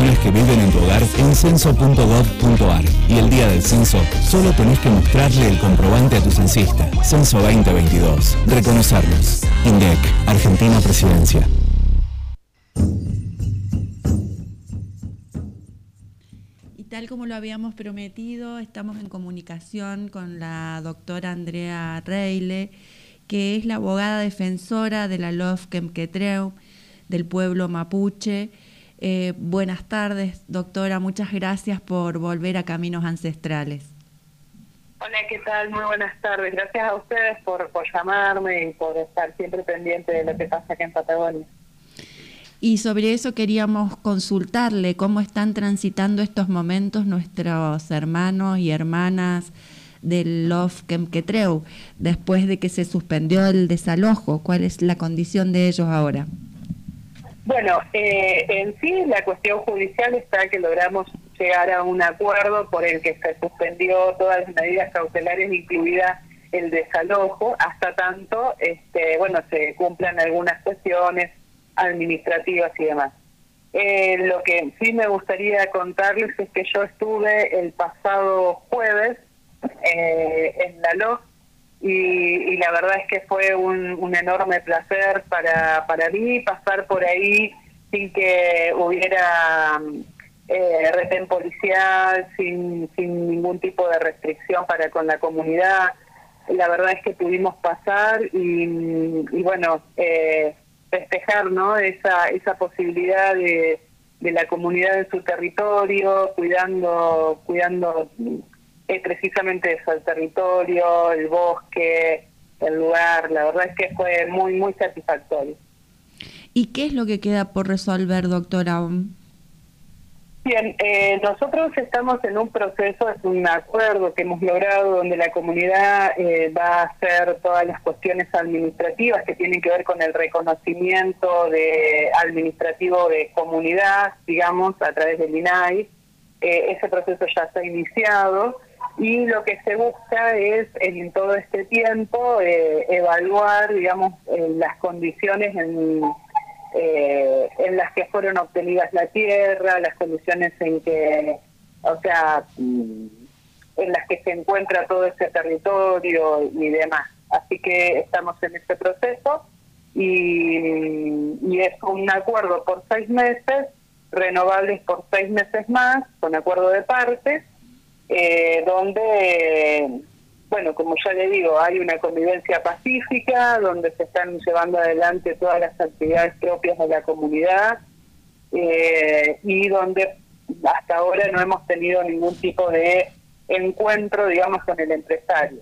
Personas que viven en tu hogar en censo.gov.ar y el día del censo solo tenés que mostrarle el comprobante a tu censista. Censo 2022. Reconocerlos. INDEC, Argentina Presidencia. Y tal como lo habíamos prometido, estamos en comunicación con la doctora Andrea Reile, que es la abogada defensora de la LOF Quemquetreu, del pueblo mapuche. Eh, buenas tardes, doctora. Muchas gracias por volver a Caminos Ancestrales. Hola, ¿qué tal? Muy buenas tardes. Gracias a ustedes por, por llamarme y por estar siempre pendiente de lo que pasa aquí en Patagonia. Y sobre eso queríamos consultarle cómo están transitando estos momentos nuestros hermanos y hermanas del Love Quemquetreu después de que se suspendió el desalojo. ¿Cuál es la condición de ellos ahora? Bueno, eh, en sí la cuestión judicial está que logramos llegar a un acuerdo por el que se suspendió todas las medidas cautelares, incluida el desalojo, hasta tanto, este, bueno, se cumplan algunas cuestiones administrativas y demás. Eh, lo que sí me gustaría contarles es que yo estuve el pasado jueves eh, en la LOF y, y, la verdad es que fue un, enorme placer para, para mí pasar por ahí sin que hubiera eh, retén policial, sin, sin ningún tipo de restricción para con la comunidad. La verdad es que pudimos pasar y, y bueno, eh, festejar ¿no? esa, esa posibilidad de, de la comunidad en su territorio, cuidando, cuidando eh, precisamente eso, el territorio, el bosque, el lugar. La verdad es que fue muy, muy satisfactorio. ¿Y qué es lo que queda por resolver, doctora? Bien, eh, nosotros estamos en un proceso, es un acuerdo que hemos logrado donde la comunidad eh, va a hacer todas las cuestiones administrativas que tienen que ver con el reconocimiento de administrativo de comunidad, digamos, a través del INAI. Eh, ese proceso ya está iniciado y lo que se busca es en todo este tiempo eh, evaluar, digamos, las condiciones en eh, en las que fueron obtenidas la tierra, las condiciones en que, o sea, en las que se encuentra todo ese territorio y demás. Así que estamos en este proceso y es un acuerdo por seis meses, renovables por seis meses más, con acuerdo de partes, eh, donde, bueno, como ya le digo, hay una convivencia pacífica, donde se están llevando adelante todas las actividades propias de la comunidad eh, y donde hasta ahora no hemos tenido ningún tipo de encuentro, digamos, con el empresario.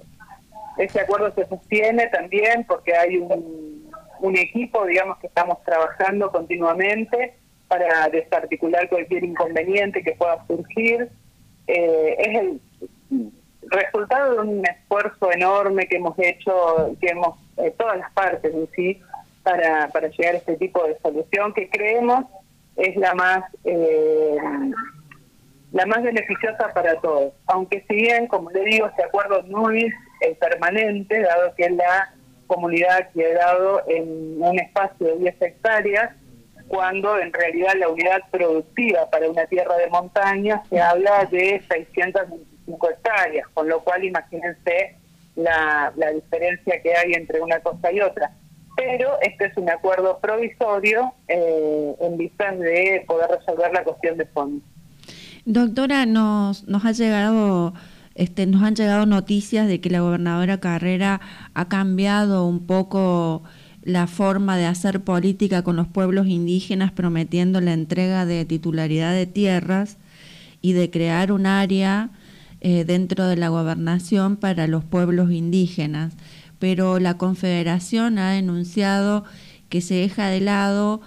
Ese acuerdo se sostiene también porque hay un, un equipo, digamos, que estamos trabajando continuamente para desarticular cualquier inconveniente que pueda surgir. Eh, es el resultado de un esfuerzo enorme que hemos hecho, que hemos, eh, todas las partes en sí, para, para llegar a este tipo de solución que creemos es la más eh, la más beneficiosa para todos. Aunque si bien, como le digo, este acuerdo no es eh, permanente, dado que la comunidad ha quedado en un espacio de 10 hectáreas, cuando en realidad la unidad productiva para una tierra de montaña se habla de 625 hectáreas, con lo cual imagínense la, la diferencia que hay entre una cosa y otra. Pero este es un acuerdo provisorio eh, en vistas de poder resolver la cuestión de fondo. Doctora, nos, nos ha llegado este, nos han llegado noticias de que la gobernadora Carrera ha cambiado un poco la forma de hacer política con los pueblos indígenas, prometiendo la entrega de titularidad de tierras y de crear un área eh, dentro de la gobernación para los pueblos indígenas. Pero la Confederación ha denunciado que se deja de lado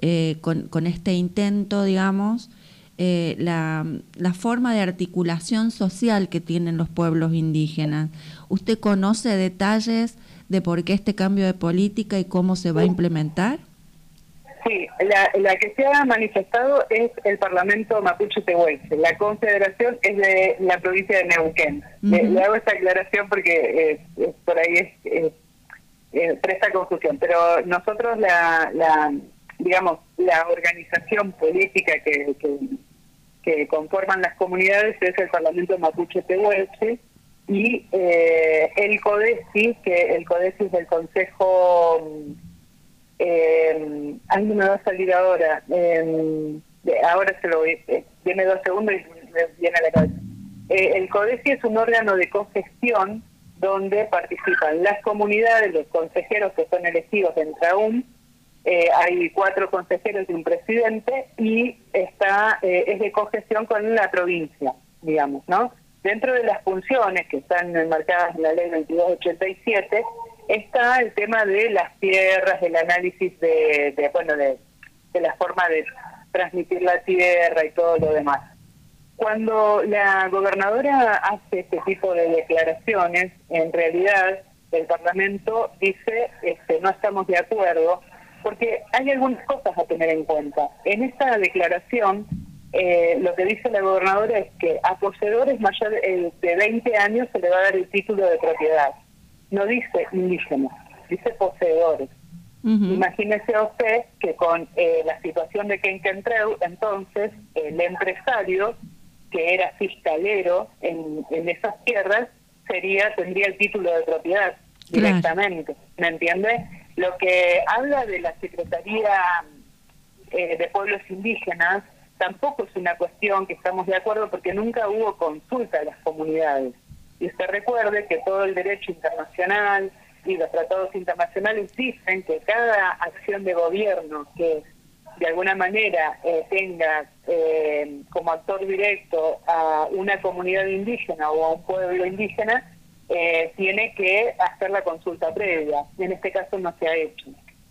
eh, con, este intento, digamos, eh, la, la, forma de articulación social que tienen los pueblos indígenas. ¿Usted conoce detalles de por qué este cambio de política y cómo se va a implementar? Sí, la, la que se ha manifestado es el Parlamento Mapuche Tehuelche. La confederación es de la provincia de Neuquén. le, hago esta aclaración porque eh, por ahí es, eh, presta confusión. Pero nosotros, la, la digamos, la organización política que, que que conforman las comunidades es el Parlamento Mapuche Tehuelche y eh, el CODESI, que el CODESI es el Consejo, eh, ay no me va a salir ahora, eh, ahora se lo voy, eh, viene dos segundos y me viene a la cabeza. Eh, el CODESI es un órgano de cogestión donde participan las comunidades, los consejeros que son elegidos en TRAUM, eh, hay cuatro consejeros y un presidente y está eh, es de cogestión con la provincia, digamos, ¿no? Dentro de las funciones que están enmarcadas en la ley 2287 está el tema de las tierras, el análisis de, de bueno, de, de la forma de transmitir la tierra y todo lo demás. Cuando la gobernadora hace este tipo de declaraciones, en realidad el Parlamento dice este, no estamos de acuerdo porque hay algunas cosas a tener en cuenta. En esta declaración, eh, lo que dice la gobernadora es que a poseedores mayores eh, de 20 años se le va a dar el título de propiedad. No dice indígenas, dice poseedores. Imagínese usted que con eh, la situación de Kenkentreu, entonces el empresario que era fiscalero en, en esas tierras sería tendría el título de propiedad directamente, ¿me entiende? Lo que habla de la Secretaría eh, de Pueblos Indígenas tampoco es una cuestión que estamos de acuerdo porque nunca hubo consulta a las comunidades. Y usted recuerde que todo el derecho internacional y los tratados internacionales dicen que cada acción de gobierno que de alguna manera eh, tenga eh, como actor directo a una comunidad indígena o a un pueblo indígena, eh, tiene que hacer la consulta previa. En este caso no se ha hecho.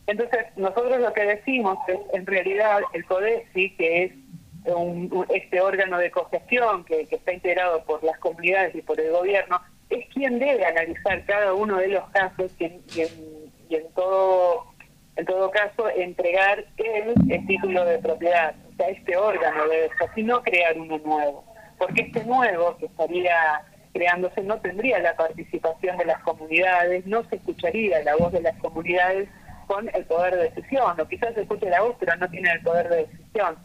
Entonces, nosotros lo que decimos es, en realidad, el CODESI, que es un, este órgano de cogestión que, está integrado por las comunidades y por el gobierno, es quien debe analizar cada uno de los casos y en, y en, todo en todo caso entregar el, el título de propiedad. O sea, este órgano debe ser, no crear uno nuevo. Porque este nuevo, que estaría creándose no tendría la participación de las comunidades, no se escucharía la voz de las comunidades con el poder de decisión, o quizás se escuche la voz pero no tiene el poder de decisión,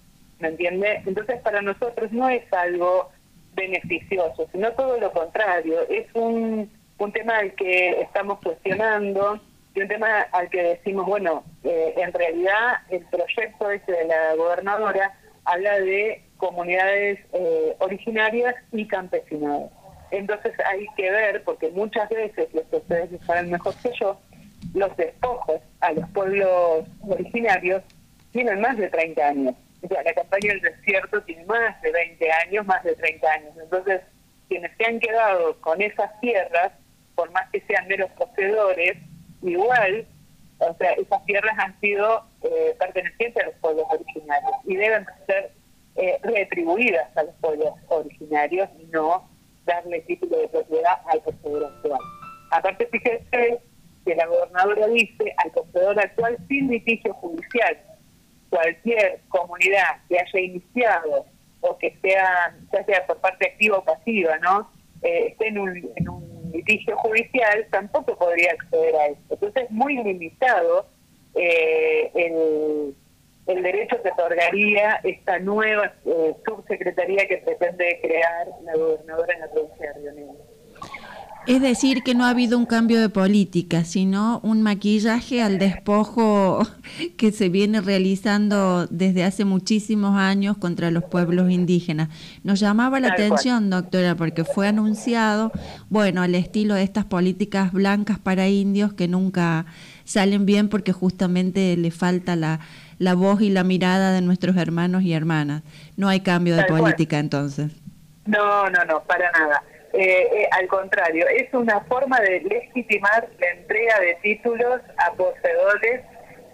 ¿me entiende? Entonces para nosotros no es algo beneficioso, sino todo lo contrario, es un, un tema al que estamos cuestionando y un tema al que decimos, bueno, eh, en realidad el proyecto este de la gobernadora habla de comunidades eh, originarias y campesinadas. Entonces hay que ver, porque muchas veces, los que ustedes saben mejor que yo, los despojos a los pueblos originarios tienen más de 30 años. La campaña del desierto tiene más de 20 años, más de 30 años. Entonces, quienes se han quedado con esas tierras, por más que sean meros poseedores, igual, o sea, esas tierras han sido eh, pertenecientes a los pueblos originarios y deben ser eh, retribuidas a los pueblos originarios y no darle título de propiedad al poseedor actual. Aparte, fíjese que la gobernadora dice al poseedor actual sin litigio judicial, cualquier comunidad que haya iniciado o que sea, ya sea por parte activa o pasiva, ¿no? Eh, esté en un, litigio judicial, tampoco podría acceder a esto. Entonces es muy limitado eh, el, el, derecho que otorgaría esta nueva eh, subsecretaría que pretende crear la gobernadora en la provincia de Río Negro. Es decir, que no ha habido un cambio de política, sino un maquillaje al despojo que se viene realizando desde hace muchísimos años contra los pueblos indígenas. Nos llamaba la atención, doctora, porque fue anunciado, bueno, al estilo de estas políticas blancas para indios que nunca salen bien porque justamente le falta la, la voz y la mirada de nuestros hermanos y hermanas. No hay cambio de política entonces. No, no, no, para nada. Eh, eh, al contrario, es una forma de legitimar la entrega de títulos a poseedores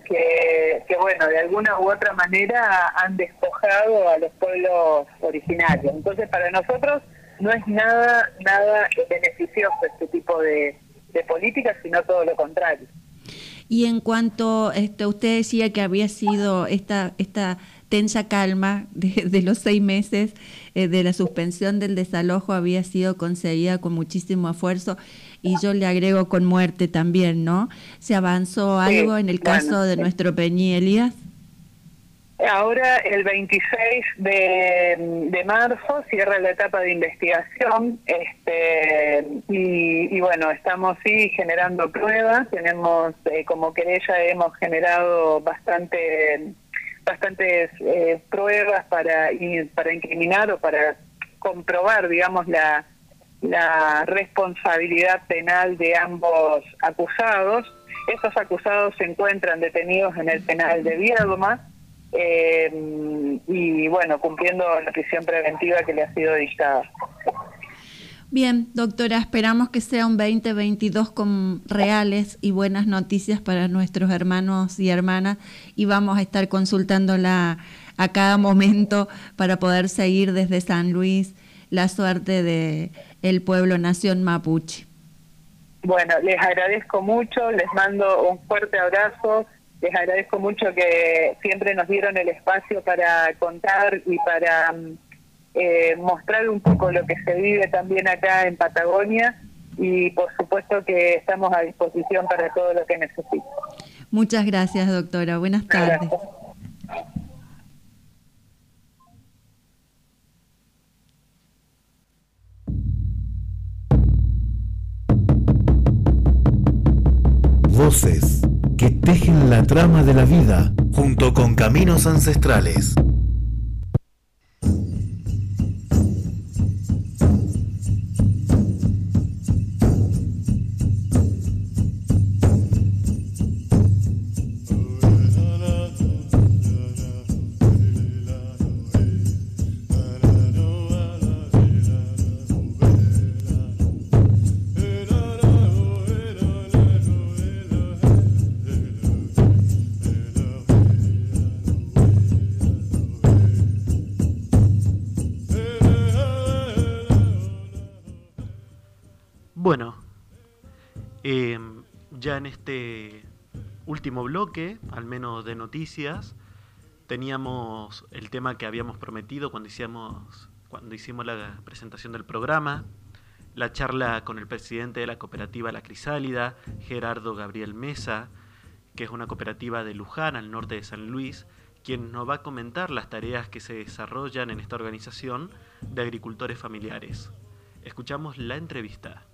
que, bueno, de alguna u otra manera han despojado a los pueblos originarios. Entonces, para nosotros no es nada nada beneficioso este tipo de, de políticas, sino todo lo contrario. Y en cuanto este, usted decía que había sido esta esta tensa calma de, de los seis meses eh, de la suspensión del desalojo había sido conseguida con muchísimo esfuerzo y yo le agrego con muerte también, ¿no? ¿Se avanzó algo en el caso de nuestro Peñi Elías? Ahora, el 26 de, de, marzo, cierra la etapa de investigación este, y, y bueno, estamos sí generando pruebas. Tenemos, eh, como querella, hemos generado bastante bastantes eh, pruebas para, para incriminar o para comprobar, digamos, la, la responsabilidad penal de ambos acusados. Estos acusados se encuentran detenidos en el penal de Viedma eh, y, bueno, cumpliendo la prisión preventiva que le ha sido dictada. Bien, doctora, esperamos que sea un 2022 con reales y buenas noticias para nuestros hermanos y hermanas y vamos a estar consultándola a cada momento para poder seguir desde San Luis la suerte de el pueblo nación mapuche. Bueno, les agradezco mucho, les mando un fuerte abrazo, les agradezco mucho que siempre nos dieron el espacio para contar y para eh, mostrar un poco lo que se vive también acá en Patagonia y por supuesto que estamos a disposición para todo lo que necesite. Muchas gracias, doctora. Buenas tardes. Gracias. Voces que tejen la trama de la vida junto con caminos ancestrales. En este último bloque, al menos de noticias, teníamos el tema que habíamos prometido cuando hicimos, cuando hicimos la presentación del programa, la charla con el presidente de la cooperativa La Crisálida, Gerardo Gabriel Mesa, que es una cooperativa de Luján, al norte de San Luis, quien nos va a comentar las tareas que se desarrollan en esta organización de agricultores familiares. Escuchamos la entrevista.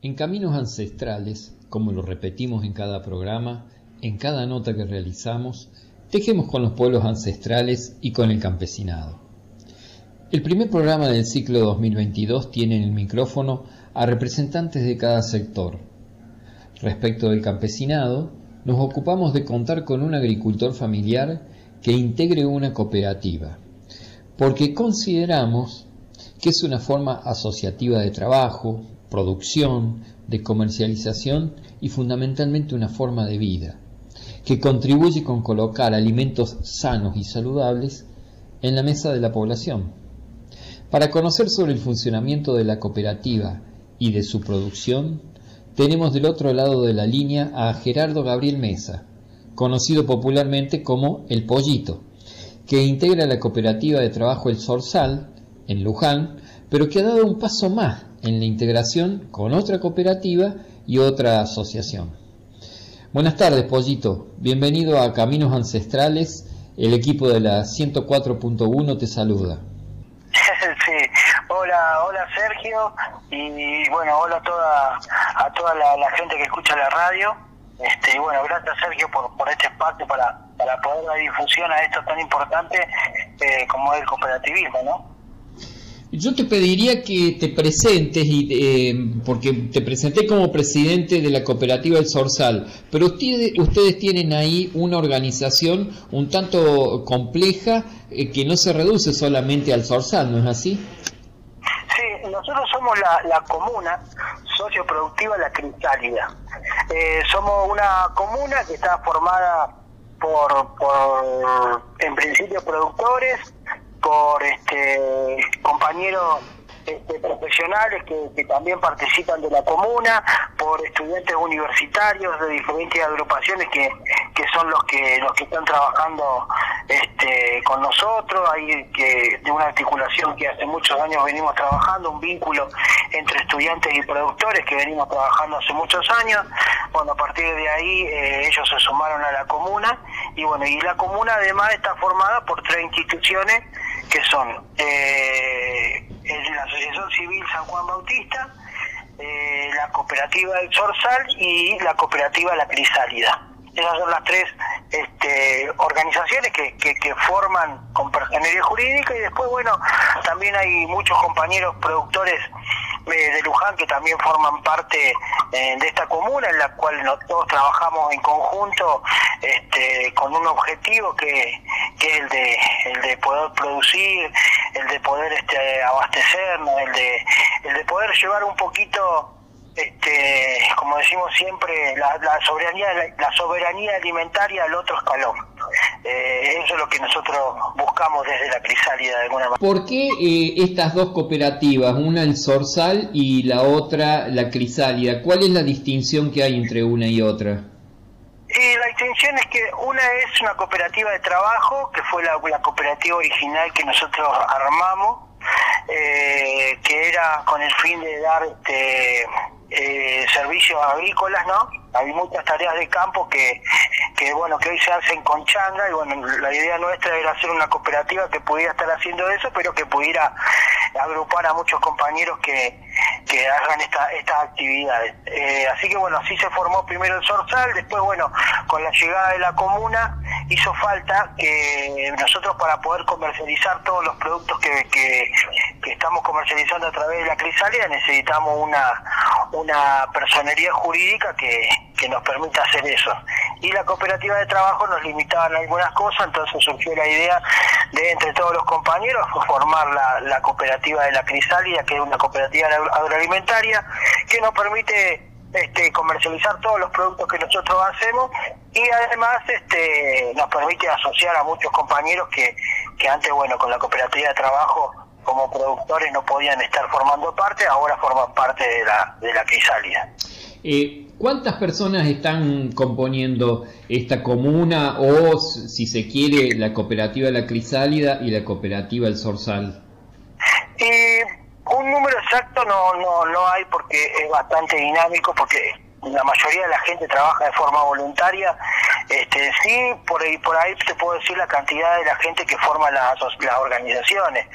En Caminos Ancestrales, como lo repetimos en cada programa, en cada nota que realizamos, tejemos con los pueblos ancestrales y con el campesinado. El primer programa del ciclo 2022 tiene en el micrófono a representantes de cada sector. Respecto del campesinado, nos ocupamos de contar con un agricultor familiar que integre una cooperativa, porque consideramos que es una forma asociativa de trabajo, producción, de comercialización y fundamentalmente una forma de vida, que contribuye con colocar alimentos sanos y saludables en la mesa de la población. Para conocer sobre el funcionamiento de la cooperativa y de su producción, tenemos del otro lado de la línea a Gerardo Gabriel Mesa, conocido popularmente como El Pollito, que integra la cooperativa de trabajo El Sorsal, en Luján, pero que ha dado un paso más en la integración con otra cooperativa y otra asociación. Buenas tardes, Pollito. Bienvenido a Caminos Ancestrales. El equipo de la 104.1 te saluda. Sí, hola, hola Sergio y bueno, hola a toda, a toda la, gente que escucha la radio. Este, y bueno, gracias Sergio por, por este espacio para, para poder dar difusión a esto tan importante eh, como es el cooperativismo, ¿no? Yo te pediría que te presentes, y, eh, porque te presenté como presidente de la cooperativa El Sorsal, pero ustedes, ustedes tienen ahí una organización un tanto compleja eh, que no se reduce solamente al Sorsal, ¿no es así? Sí, nosotros somos la, la comuna socioproductiva La Cristálida. Eh, somos una comuna que está formada por, por en principio, productores, por este compañeros este, profesionales que, también participan de la comuna, por estudiantes universitarios de diferentes agrupaciones que, que son los que los que están trabajando este, con nosotros, hay que de una articulación que hace muchos años venimos trabajando, un vínculo entre estudiantes y productores que venimos trabajando hace muchos años. Bueno, a partir de ahí eh, ellos se sumaron a la comuna y bueno, y la comuna además está formada por tres instituciones que son eh, la Asociación Civil San Juan Bautista, eh, la Cooperativa Sorsal y la Cooperativa La Crisálida. Esas son las tres este, organizaciones que, que, forman con personería jurídica y después, bueno, también hay muchos compañeros productores eh, de Luján que también forman parte eh, de esta comuna en la cual todos trabajamos en conjunto este, con un objetivo que, que es el de, el de poder producir, el de poder este, abastecernos, el de, el de poder llevar un poquito este, como decimos siempre, la, la soberanía la, la, soberanía alimentaria al otro escalón. Eh, eso es lo que nosotros buscamos desde la crisálida de alguna manera. ¿Por qué eh, estas dos cooperativas, una el Sorsal y la otra la crisálida? ¿Cuál es la distinción que hay entre una y otra? Y la distinción es que una es una cooperativa de trabajo, que fue la, la cooperativa original que nosotros armamos, eh, que era con el fin de dar este, eh, servicios agrícolas, ¿no? Hay muchas tareas de campo que, que, bueno, que hoy se hacen con changa y bueno, la idea nuestra era hacer una cooperativa que pudiera estar haciendo eso, pero que pudiera agrupar a muchos compañeros que, que hagan esta, estas actividades. Eh, así que bueno, así se formó primero el Sorsal, después bueno, con la llegada de la comuna hizo falta que nosotros para poder comercializar todos los productos que, que, que estamos comercializando a través de la crisálida necesitamos una, una personería jurídica que, que nos permita hacer eso. Y la cooperativa de trabajo nos limitaban algunas cosas, entonces surgió la idea de entre todos los compañeros formar la, la cooperativa de la crisálida, que es una cooperativa agroalimentaria, que nos permite este, comercializar todos los productos que nosotros hacemos y además este, nos permite asociar a muchos compañeros que, que antes, bueno, con la cooperativa de trabajo como productores no podían estar formando parte, ahora forman parte de la, de la crisálida. Eh, ¿Cuántas personas están componiendo esta comuna o, si se quiere, la cooperativa La Crisálida y la cooperativa El Sorsal? Eh, un número exacto no, no, no hay porque es bastante dinámico, porque la mayoría de la gente trabaja de forma voluntaria. Este, sí, por ahí, por ahí te puedo decir la cantidad de la gente que forma las, las organizaciones,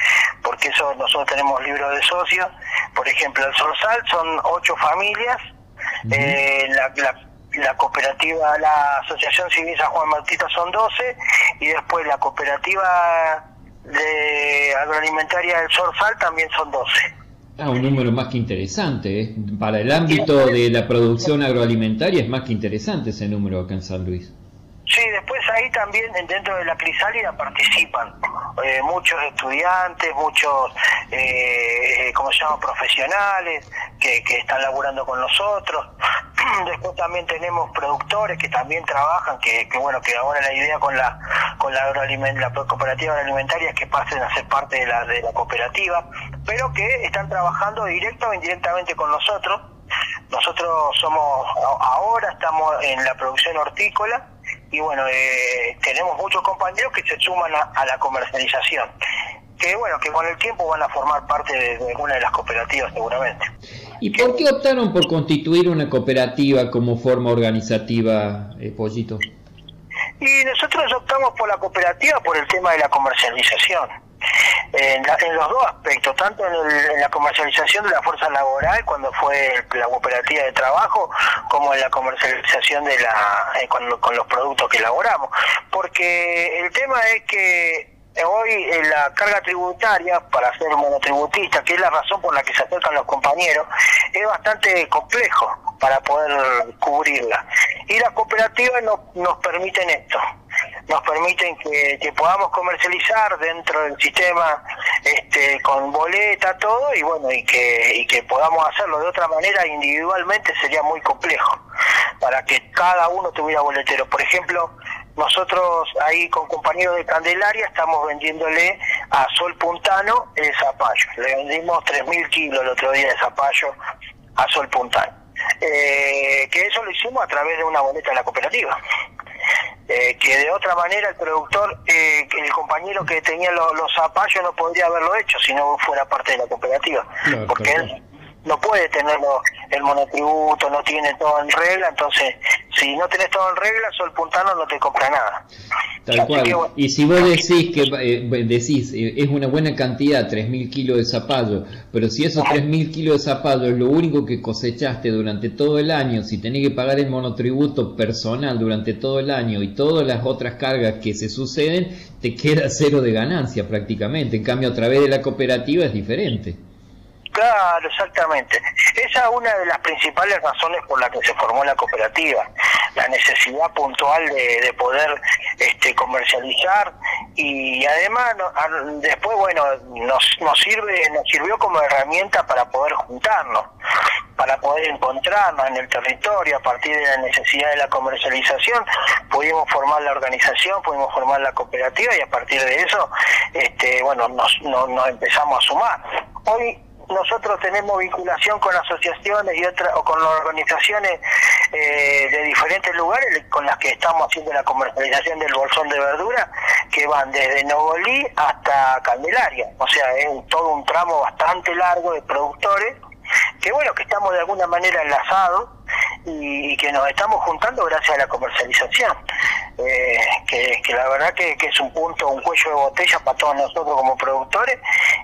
porque eso nosotros tenemos libros de socios, Por ejemplo, el Sorsal son ocho familias, eh, la, la- la cooperativa, la Asociación Civil San Juan Martita son 12 y después la cooperativa de agroalimentaria del Sorsal también son 12. Ah, un número más que interesante. ¿eh? Para el ámbito de la producción agroalimentaria es más que interesante ese número acá en San Luis. Sí, después ahí también dentro de la crisálida participan eh, muchos estudiantes, muchos, eh, ¿cómo se llama?, profesionales que, que están laburando con nosotros. Después también tenemos productores que también trabajan, que, que bueno, que ahora la idea con la con la, agroaliment- la cooperativa agroalimentaria es que pasen a ser parte de la, de la cooperativa, pero que están trabajando directo o indirectamente con nosotros. Nosotros somos, ahora estamos en la producción hortícola y bueno, eh, tenemos muchos compañeros que se suman a, a la comercialización. Que bueno, que con el tiempo van a formar parte de, de alguna de las cooperativas seguramente. ¿Y por qué optaron por constituir una cooperativa como forma organizativa, eh, Pollito? Y nosotros optamos por la cooperativa por el tema de la comercialización. En, la- en los dos aspectos, tanto en, el- en la comercialización de la fuerza laboral, cuando fue la cooperativa de trabajo, como en la comercialización de la eh, con, con los productos que elaboramos. Porque el tema es que hoy la carga tributaria para ser monotributista, que es la razón por la que se acercan los compañeros, es bastante complejo para poder cubrirla. Y las cooperativas no- nos permiten esto, nos permiten que, que podamos comercializar dentro del sistema este, con boleta, todo, y bueno, y que, y que podamos hacerlo de otra manera individualmente sería muy complejo, para que cada uno tuviera boletero. Por ejemplo, nosotros ahí con compañeros de Candelaria estamos vendiéndole a Sol Puntano el zapallo. Le vendimos 3.000 kilos el otro día de zapallo a Sol Puntano. Eh, que eso lo hicimos a través de una boleta de la cooperativa. Eh, que de otra manera el productor, eh, el compañero que tenía lo- los zapallos no podría haberlo hecho si no fuera parte de la cooperativa. Claro, porque claro. él no puede tenerlo el monotributo, no tiene todo en regla, entonces si no tenés todo en regla, Sol Puntano no te compra nada. Tal Así cual. que, bueno, Y si vos decís que eh, decís eh, es una buena cantidad, 3.000 kilos de zapallo, pero si esos 3.000 kilos de zapallo es lo único que cosechaste durante todo el año, si tenés que pagar el monotributo personal durante todo el año y todas las otras cargas que se suceden, te queda cero de ganancia prácticamente. En cambio, a través de la cooperativa es diferente. Claro, exactamente. Esa es una de las principales razones por la que se formó la cooperativa, la necesidad puntual de, de poder este, comercializar y además no- después, bueno, nos, nos sirve, nos sirvió como herramienta para poder juntarnos, para poder encontrarnos en el territorio a partir de la necesidad de la comercialización, pudimos formar la organización, pudimos formar la cooperativa y a partir de eso, este, bueno, nos, no- nos empezamos a sumar. Hoy nosotros tenemos vinculación con asociaciones y otras o con organizaciones eh, de diferentes lugares con las que estamos haciendo la comercialización del bolsón de verdura que van desde Nogolí hasta Candelaria. O sea es todo un tramo bastante largo de productores que bueno que estamos de alguna manera enlazados y, y que nos estamos juntando gracias a la comercialización eh, que, la verdad que, que es un punto un cuello de botella para todos nosotros como productores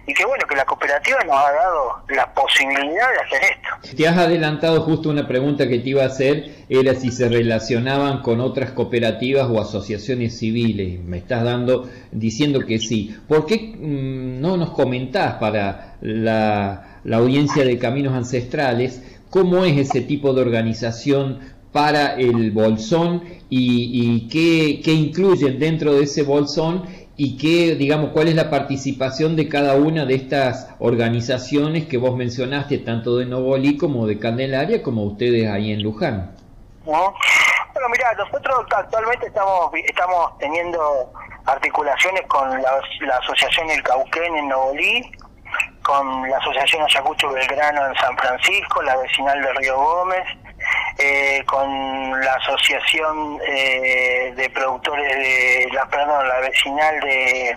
y que bueno que la cooperativa nos ha dado la posibilidad de hacer esto Te has adelantado justo una pregunta que te iba a hacer, era si se relacionaban con otras cooperativas o asociaciones civiles. Me estás dando, diciendo que sí. ¿Por qué mm, no nos comentás para la, la audiencia de Caminos Ancestrales cómo es ese tipo de organización para el bolsón y, qué, qué incluyen dentro de ese bolsón y qué, digamos, cuál es la participación de cada una de estas organizaciones que vos mencionaste, tanto de Novolí como de Candelaria, como ustedes ahí en Luján. ¿no? Bueno, mira, nosotros actualmente estamos estamos teniendo articulaciones con la, la Asociación El Cauquén en Novolí, con la Asociación Ayacucho Belgrano en San Francisco, la vecinal de Río Gómez, eh, con la Asociación eh, de Productores de, la, perdón, la vecinal de,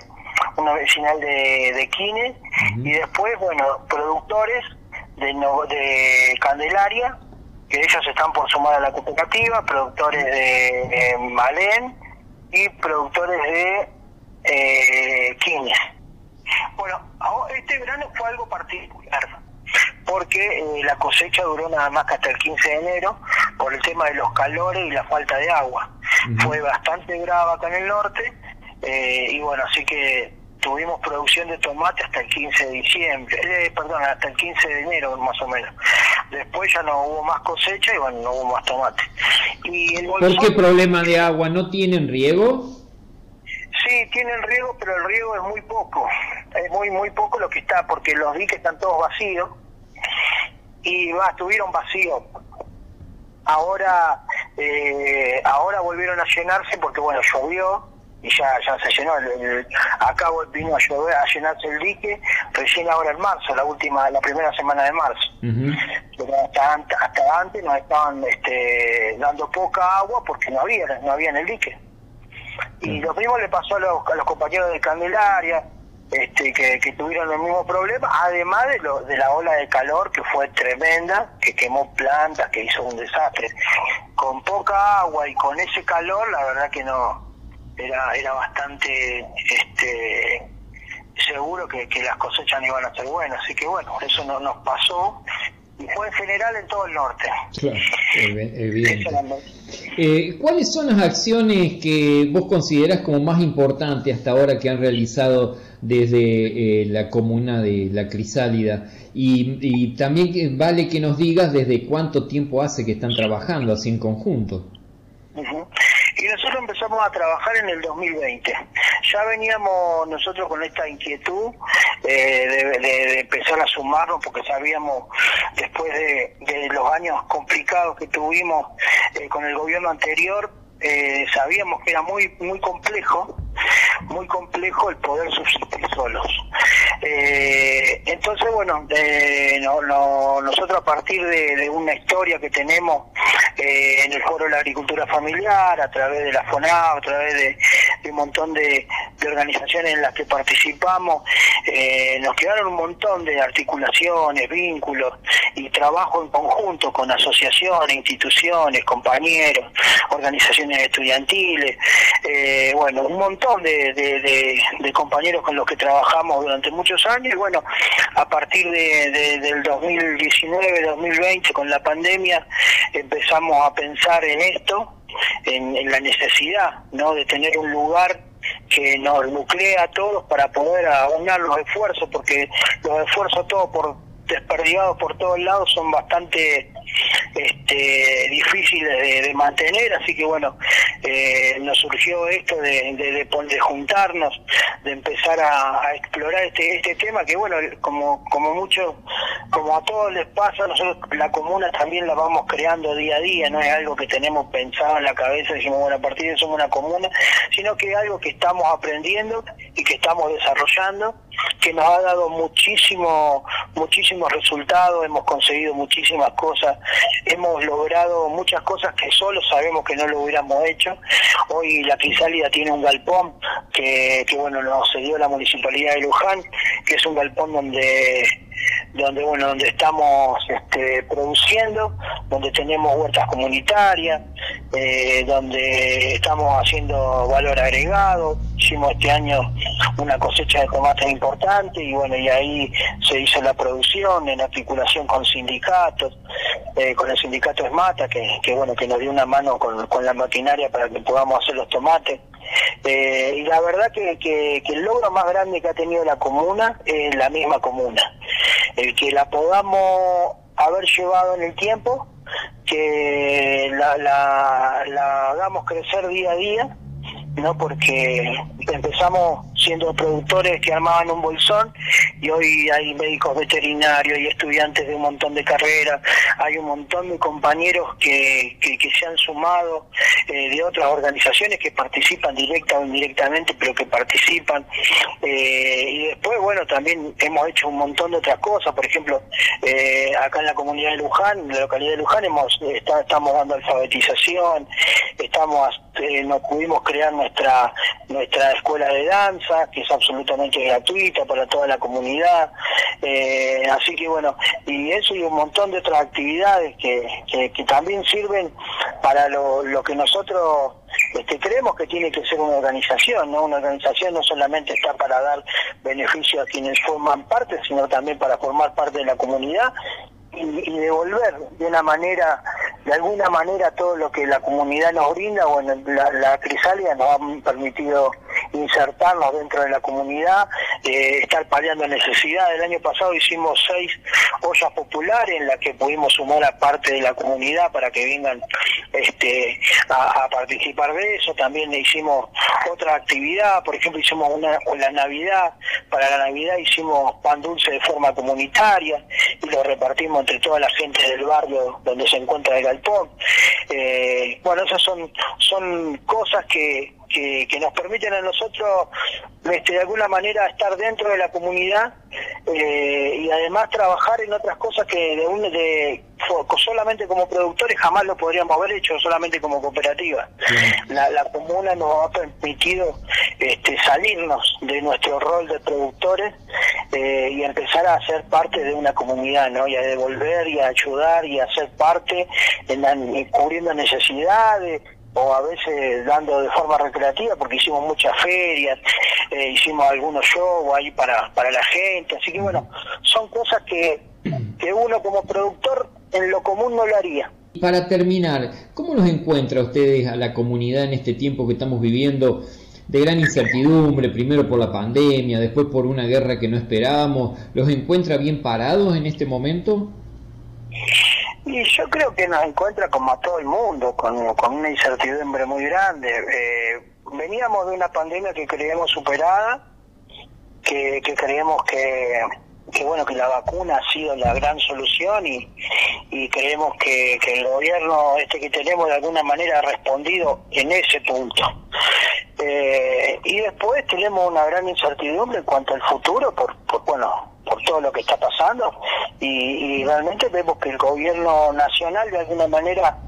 una vecinal de, de Quine, y después, bueno, productores de, Candelaria, que ellos están por sumar a la cooperativa, productores de Malén y productores de eh, Quines. Bueno, este verano fue algo particular, porque eh, la cosecha duró nada más que hasta el 15 de enero por el tema de los calores y la falta de agua. Fue bastante grave acá en el norte eh, y bueno, así que tuvimos producción de tomate hasta el 15 de diciembre, eh, perdón, hasta el 15 de enero más o menos. Después ya no hubo más cosecha y bueno, no hubo más tomate. Y el ¿Por qué bolsón- problema de agua? ¿No tienen riego? Sí, tienen riego, pero el riego es muy poco. Es muy muy poco lo que está, porque los diques están todos vacíos y va, estuvieron vacíos. Ahora eh, ahora volvieron a llenarse porque bueno llovió y ya ya se llenó. El, el- acá vino a llover, a llenarse el dique recién ahora en marzo, la última, la primera semana de marzo. Pero hasta, hasta antes nos estaban este, dando poca agua porque no había, no había en el dique. Y lo mismo le pasó a los, compañeros de Candelaria, este, que, que tuvieron el mismo problema, además de, lo, de la ola de calor que fue tremenda, que quemó plantas, que hizo un desastre. Con poca agua y con ese calor, la verdad que no, era, era bastante este, seguro que, que las cosechas no iban a ser buenas. Así que bueno, eso no, nos pasó y fue en general en todo el norte. Claro, ev- evidente. Eh, ¿Cuáles son las acciones que vos considerás como más importantes hasta ahora que han realizado desde eh, la comuna de La Crisálida? Y, y también vale que nos digas desde cuánto tiempo hace que están trabajando así en conjunto. Empezamos a trabajar en el 2020. Ya veníamos nosotros con esta inquietud eh, de, empezar a sumarnos porque sabíamos, después de, de los años complicados que tuvimos eh, con el gobierno anterior, eh, sabíamos que era muy muy complejo, muy complejo el poder subsistir solos. Eh, entonces, bueno, eh, no- no- nosotros a partir de, de una historia que tenemos eh, en el Foro de la Agricultura Familiar, a través de la FONAV, a través de, un montón de, organizaciones en las que participamos, nos quedaron un montón de articulaciones, vínculos y trabajo en conjunto con asociaciones, instituciones, compañeros, organizaciones estudiantiles, bueno, un montón de, de- de- compañeros con los que trabajamos durante muchos años bueno, a partir de, de- del 2019, 2020 con la pandemia empezamos a pensar en esto, en, en la necesidad, ¿no? De tener un lugar que nos nuclea a todos para poder aunar los esfuerzos, porque los esfuerzos todos por desperdigados por todos lados son bastante este, difíciles de, mantener, así que bueno, eh, nos surgió esto de, de, juntarnos, de empezar a, explorar este, este tema que bueno, como, como mucho, como a todos les pasa, nosotros la comuna también la vamos creando día a día, no es algo que tenemos pensado en la cabeza, dijimos bueno, a partir de somos una comuna, sino que es algo que estamos aprendiendo y que estamos desarrollando que nos ha dado muchísimo muchísimos resultados, hemos conseguido muchísimas cosas, hemos logrado muchas cosas que solo sabemos que no lo hubiéramos hecho. Hoy la Crisálida tiene un galpón que, que bueno nos cedió la municipalidad de Luján, que es un galpón donde donde bueno donde estamos este, produciendo donde tenemos huertas comunitarias eh, donde estamos haciendo valor agregado. Hicimos este año una cosecha de tomates importante y bueno y ahí se hizo la producción en articulación con sindicatos eh, con el sindicato Esmata que, que bueno que nos dio una mano con, con la maquinaria para que podamos hacer los tomates eh, y la verdad que, que, que el logro más grande que ha tenido la comuna es la misma comuna. El que la podamos haber llevado en el tiempo, que la, la, la hagamos crecer día a día, ¿no? Porque empezamos siendo productores que armaban un bolsón y hoy hay médicos veterinarios y estudiantes de un montón de carreras, hay un montón de compañeros que, que, se han sumado eh, de otras organizaciones que participan directa o indirectamente, pero que participan. Eh, y después, bueno, también hemos hecho un montón de otras cosas, por ejemplo, eh, acá en la comunidad de Luján, en la localidad de Luján, hemos, está- estamos dando alfabetización, estamos nos pudimos crear nuestra nuestra escuela de danza que es absolutamente gratuita para toda la comunidad Eh, así que bueno y eso y un montón de otras actividades que, que, también sirven para lo, lo que nosotros Este, creemos que tiene que ser una organización, ¿no? Una organización no solamente está para dar beneficio a quienes forman parte, sino también para formar parte de la comunidad y, y devolver de una manera, de alguna manera todo lo que la comunidad nos brinda, bueno, la, la crisálida nos ha permitido insertarnos dentro de la comunidad, eh, estar paliando necesidades. El año pasado hicimos seis ollas populares en las que pudimos sumar a parte de la comunidad para que vengan este, a, participar de eso. También hicimos otra actividad, por ejemplo, hicimos una con la Navidad, para la Navidad hicimos pan dulce de forma comunitaria y lo repartimos entre toda la gente del barrio donde se encuentra el galpón. Eh, bueno, esas son, son cosas que, que, que nos permiten a nosotros este, de alguna manera estar dentro de la comunidad eh, y además trabajar en otras cosas que de, un, de solamente como productores jamás lo podríamos haber hecho solamente como cooperativa. La, la comuna nos ha permitido este, salirnos de nuestro rol de productores eh, y empezar a ser parte de una comunidad, ¿no? Y a devolver y a ayudar y a ser parte en, la- en cubriendo necesidades o a veces dando de forma recreativa porque hicimos muchas ferias, eh, hicimos algunos shows ahí para, para la gente, así que bueno, son cosas que, que uno como productor en lo común no lo haría. Para terminar, ¿cómo los encuentra ustedes a la comunidad en este tiempo que estamos viviendo de gran incertidumbre, primero por la pandemia, después por una guerra que no esperábamos? ¿Los encuentra bien parados en este momento? Y yo creo que nos encuentra como a todo el mundo, con, con una incertidumbre muy grande. Eh, veníamos de una pandemia que creíamos superada, que, que creemos que, que bueno que la vacuna ha sido la gran solución y, y creemos que, que el gobierno este que tenemos de alguna manera ha respondido en ese punto. Eh, y después tenemos una gran incertidumbre en cuanto al futuro, por, por bueno por todo lo que está pasando y, y realmente vemos que el gobierno nacional de alguna manera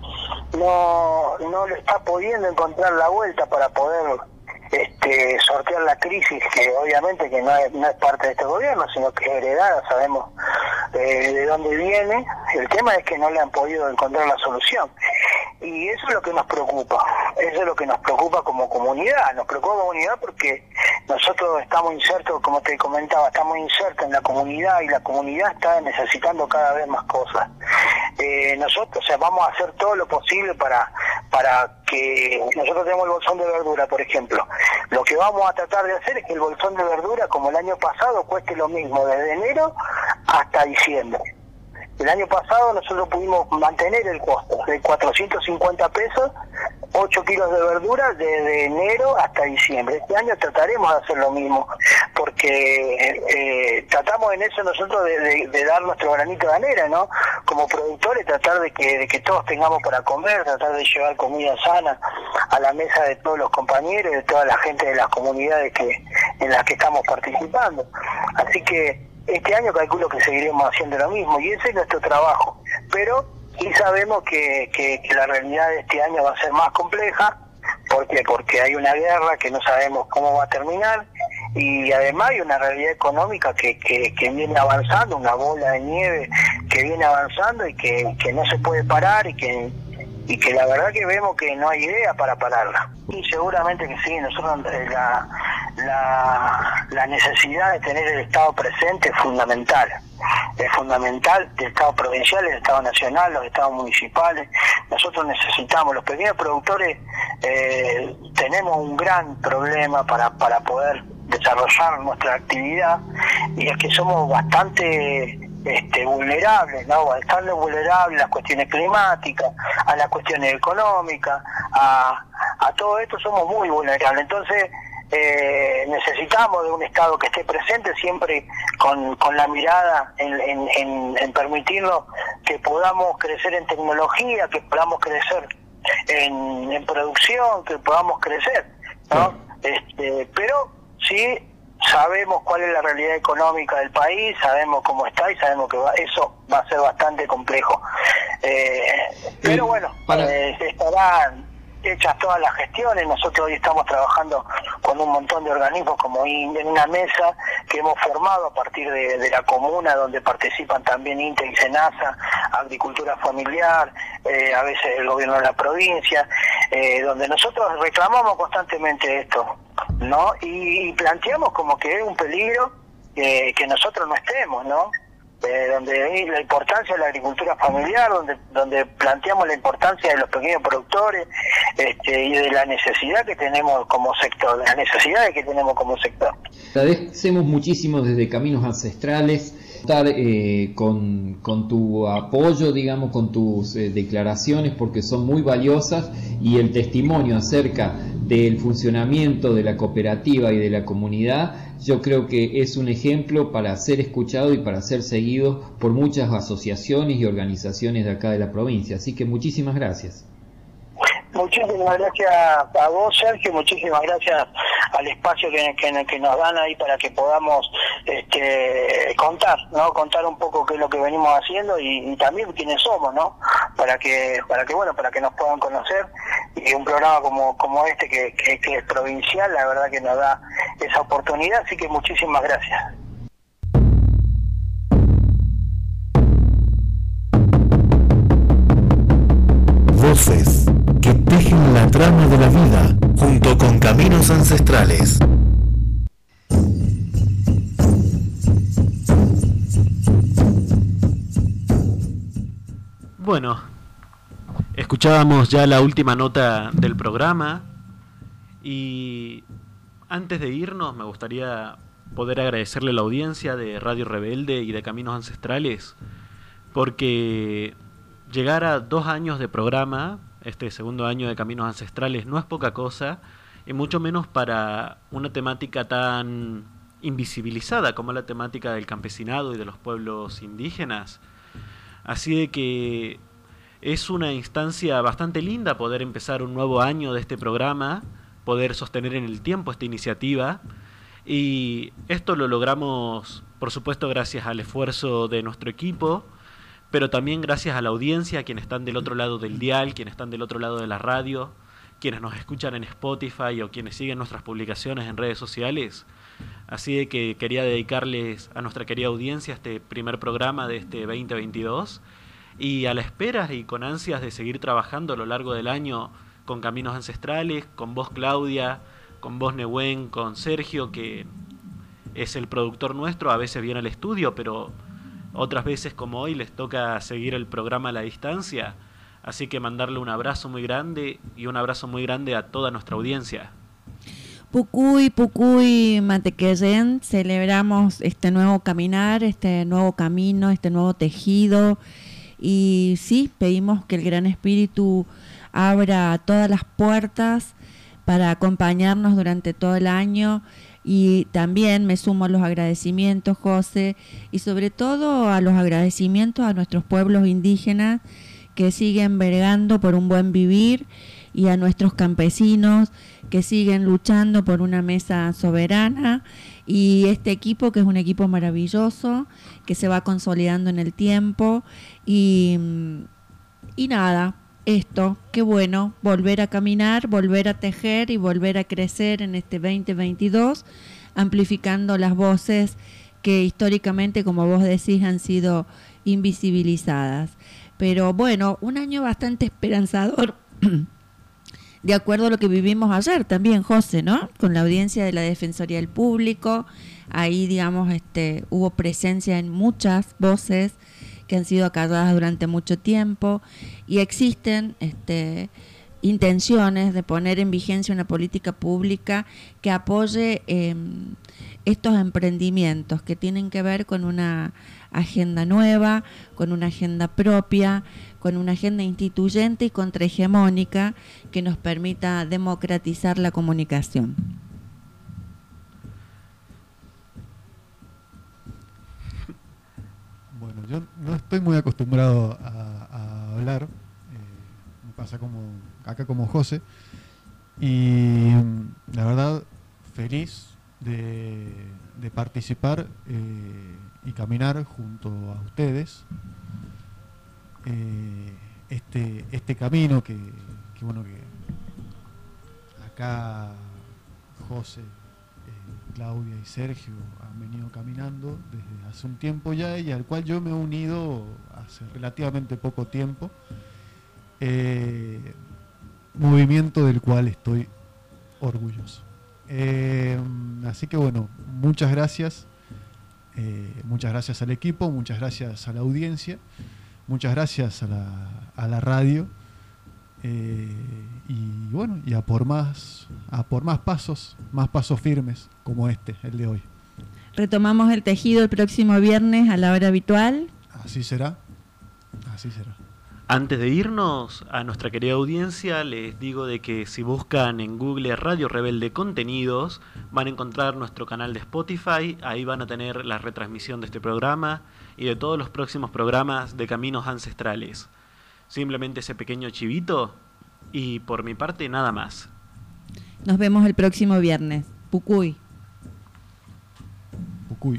no no le está pudiendo encontrar la vuelta para poder este, sortear la crisis que obviamente que no es, no es parte de este gobierno sino que es heredada sabemos eh, de dónde viene. El tema es que no le han podido encontrar la solución. Y eso es lo que nos preocupa. Eso es lo que nos preocupa como comunidad. Nos preocupa como comunidad porque nosotros estamos insertos como te comentaba estamos insertos en la comunidad y la comunidad está necesitando cada vez más cosas. Eh, nosotros o sea vamos a hacer todo lo posible para para que nosotros tenemos el bolsón de verdura por ejemplo lo que vamos a tratar de hacer es que el bolsón de verdura como el año pasado cueste lo mismo desde enero hasta diciembre el año pasado nosotros pudimos mantener el costo de 450 pesos, 8 kilos de verdura desde enero hasta diciembre. Este año trataremos de hacer lo mismo, porque eh, tratamos en eso nosotros de, de- de dar nuestro granito de arena, ¿no? Como productores, tratar de que, de que todos tengamos para comer, tratar de llevar comida sana a la mesa de todos los compañeros y de toda la gente de las comunidades que en las que estamos participando. Así que este año calculo que seguiremos haciendo lo mismo y ese es nuestro trabajo. Pero sí sabemos que, que- la realidad de este año va a ser más compleja. ¿Por qué? Porque hay una guerra que no sabemos cómo va a terminar y además hay una realidad económica que, que viene avanzando, una bola de nieve que viene avanzando y que, que no se puede parar y que y que la verdad que vemos que no hay idea para pararla. Y seguramente que sí, nosotros eh, la, la, la necesidad de tener el Estado presente es fundamental. Es fundamental el Estado provincial, el Estado nacional, los Estados municipales. Nosotros necesitamos, los pequeños productores eh, tenemos un gran problema para, para poder desarrollar nuestra actividad y es que somos bastante este, vulnerables, ¿no? Bastante vulnerables a las cuestiones climáticas, a las cuestiones económicas, a, a todo esto somos muy vulnerables. Entonces, eh, necesitamos de un Estado que esté presente siempre con, con la mirada en, en, en, en permitirnos que podamos crecer en tecnología, que podamos crecer en, en producción, que podamos crecer, ¿no? Este, pero sí sabemos cuál es la realidad económica del país, sabemos cómo está y sabemos que va- eso va a ser bastante complejo. Eh, pero bueno, eh, estarán hechas todas las gestiones, nosotros hoy estamos trabajando con un montón de organismos como in- en una mesa que hemos formado a partir de, de la comuna donde participan también INTE y SENASA, agricultura familiar, eh, a veces el gobierno de la provincia, eh, donde nosotros reclamamos constantemente esto, ¿no? Y, y planteamos como que es un peligro que nosotros no estemos, ¿no? Eh, donde la importancia de la agricultura familiar, donde planteamos la importancia de los pequeños productores este, y de la necesidad que tenemos como sector, las necesidades que tenemos como sector. Agradecemos muchísimo desde Caminos Ancestrales estar eh, con, tu apoyo, digamos, con tus eh, declaraciones, porque son muy valiosas y el testimonio acerca del funcionamiento de la cooperativa y de la comunidad, yo creo que es un ejemplo para ser escuchado y para ser seguido por muchas asociaciones y organizaciones de acá de la provincia. Así que muchísimas gracias. Muchísimas gracias a vos, Sergio, muchísimas gracias al espacio que, nos dan ahí para que podamos este, contar, ¿no? Contar un poco qué es lo que venimos haciendo y, también quiénes somos, ¿no? Para que, para que, bueno, para que nos puedan conocer y un programa como, como este que, que, que es provincial, la verdad que nos da esa oportunidad, así que muchísimas gracias. Voces que tejen la trama de la vida junto con caminos ancestrales. Bueno, escuchábamos ya la última nota del programa y antes de irnos me gustaría poder agradecerle a la audiencia de Radio Rebelde y de Caminos Ancestrales porque llegar a dos años de programa, este segundo año de Caminos Ancestrales, no es poca cosa y mucho menos para una temática tan invisibilizada como la temática del campesinado y de los pueblos indígenas. Así de que es una instancia bastante linda poder empezar un nuevo año de este programa, poder sostener en el tiempo esta iniciativa. Y esto lo logramos, por supuesto, gracias al esfuerzo de nuestro equipo, pero también gracias a la audiencia, quienes están del otro lado del dial, quienes están del otro lado de la radio, quienes nos escuchan en Spotify o quienes siguen nuestras publicaciones en redes sociales. Así de que quería dedicarles a nuestra querida audiencia este primer programa de este 2022 y a la espera y con ansias de seguir trabajando a lo largo del año con Caminos Ancestrales, con vos Claudia, con vos Nehuen, con Sergio, que es el productor nuestro, a veces viene al estudio, pero otras veces como hoy les toca seguir el programa a la distancia. Así que mandarle un abrazo muy grande y un abrazo muy grande a toda nuestra audiencia. Pucuy, Pucuy, Matequeren, celebramos este nuevo caminar, este nuevo camino, este nuevo tejido. Y sí, pedimos que el Gran Espíritu abra todas las puertas para acompañarnos durante todo el año. Y también me sumo a los agradecimientos, José, y sobre todo a los agradecimientos a nuestros pueblos indígenas que siguen vergando por un buen vivir y a nuestros campesinos que siguen luchando por una mesa soberana y este equipo que es un equipo maravilloso que se va consolidando en el tiempo y, y nada, esto, qué bueno, volver a caminar, volver a tejer y volver a crecer en este 2022, amplificando las voces que históricamente, como vos decís, han sido invisibilizadas. Pero bueno, un año bastante esperanzador, de acuerdo a lo que vivimos ayer también, José, ¿no? Con la audiencia de la Defensoría del Público, ahí, digamos, este, hubo presencia en muchas voces que han sido acalladas durante mucho tiempo y existen este, intenciones de poner en vigencia una política pública que apoye eh, estos emprendimientos que tienen que ver con una agenda nueva, con una agenda propia, con una agenda instituyente y contrahegemónica que nos permita democratizar la comunicación. Bueno, yo no estoy muy acostumbrado a, hablar, eh, me pasa como acá como José, y mm, la verdad feliz de, de participar eh, y caminar junto a ustedes eh, este, este camino que, que, bueno que acá José, Claudia y Sergio venido caminando desde hace un tiempo ya y al cual yo me he unido hace relativamente poco tiempo. Eh, movimiento del cual estoy orgulloso. Eh, así que bueno, muchas gracias. Eh, muchas gracias al equipo, muchas gracias a la audiencia, muchas gracias a la, a la radio. y bueno, y por más, a por más pasos, más pasos firmes como este, el de hoy. Retomamos el tejido el próximo viernes a la hora habitual. Así será. Así será. Antes de irnos a nuestra querida audiencia, les digo de que si buscan en Google Radio Rebelde Contenidos, van a encontrar nuestro canal de Spotify, ahí van a tener la retransmisión de este programa y de todos los próximos programas de Caminos Ancestrales. Simplemente ese pequeño chivito y por mi parte nada más. Nos vemos el próximo viernes. Pucuy. cụi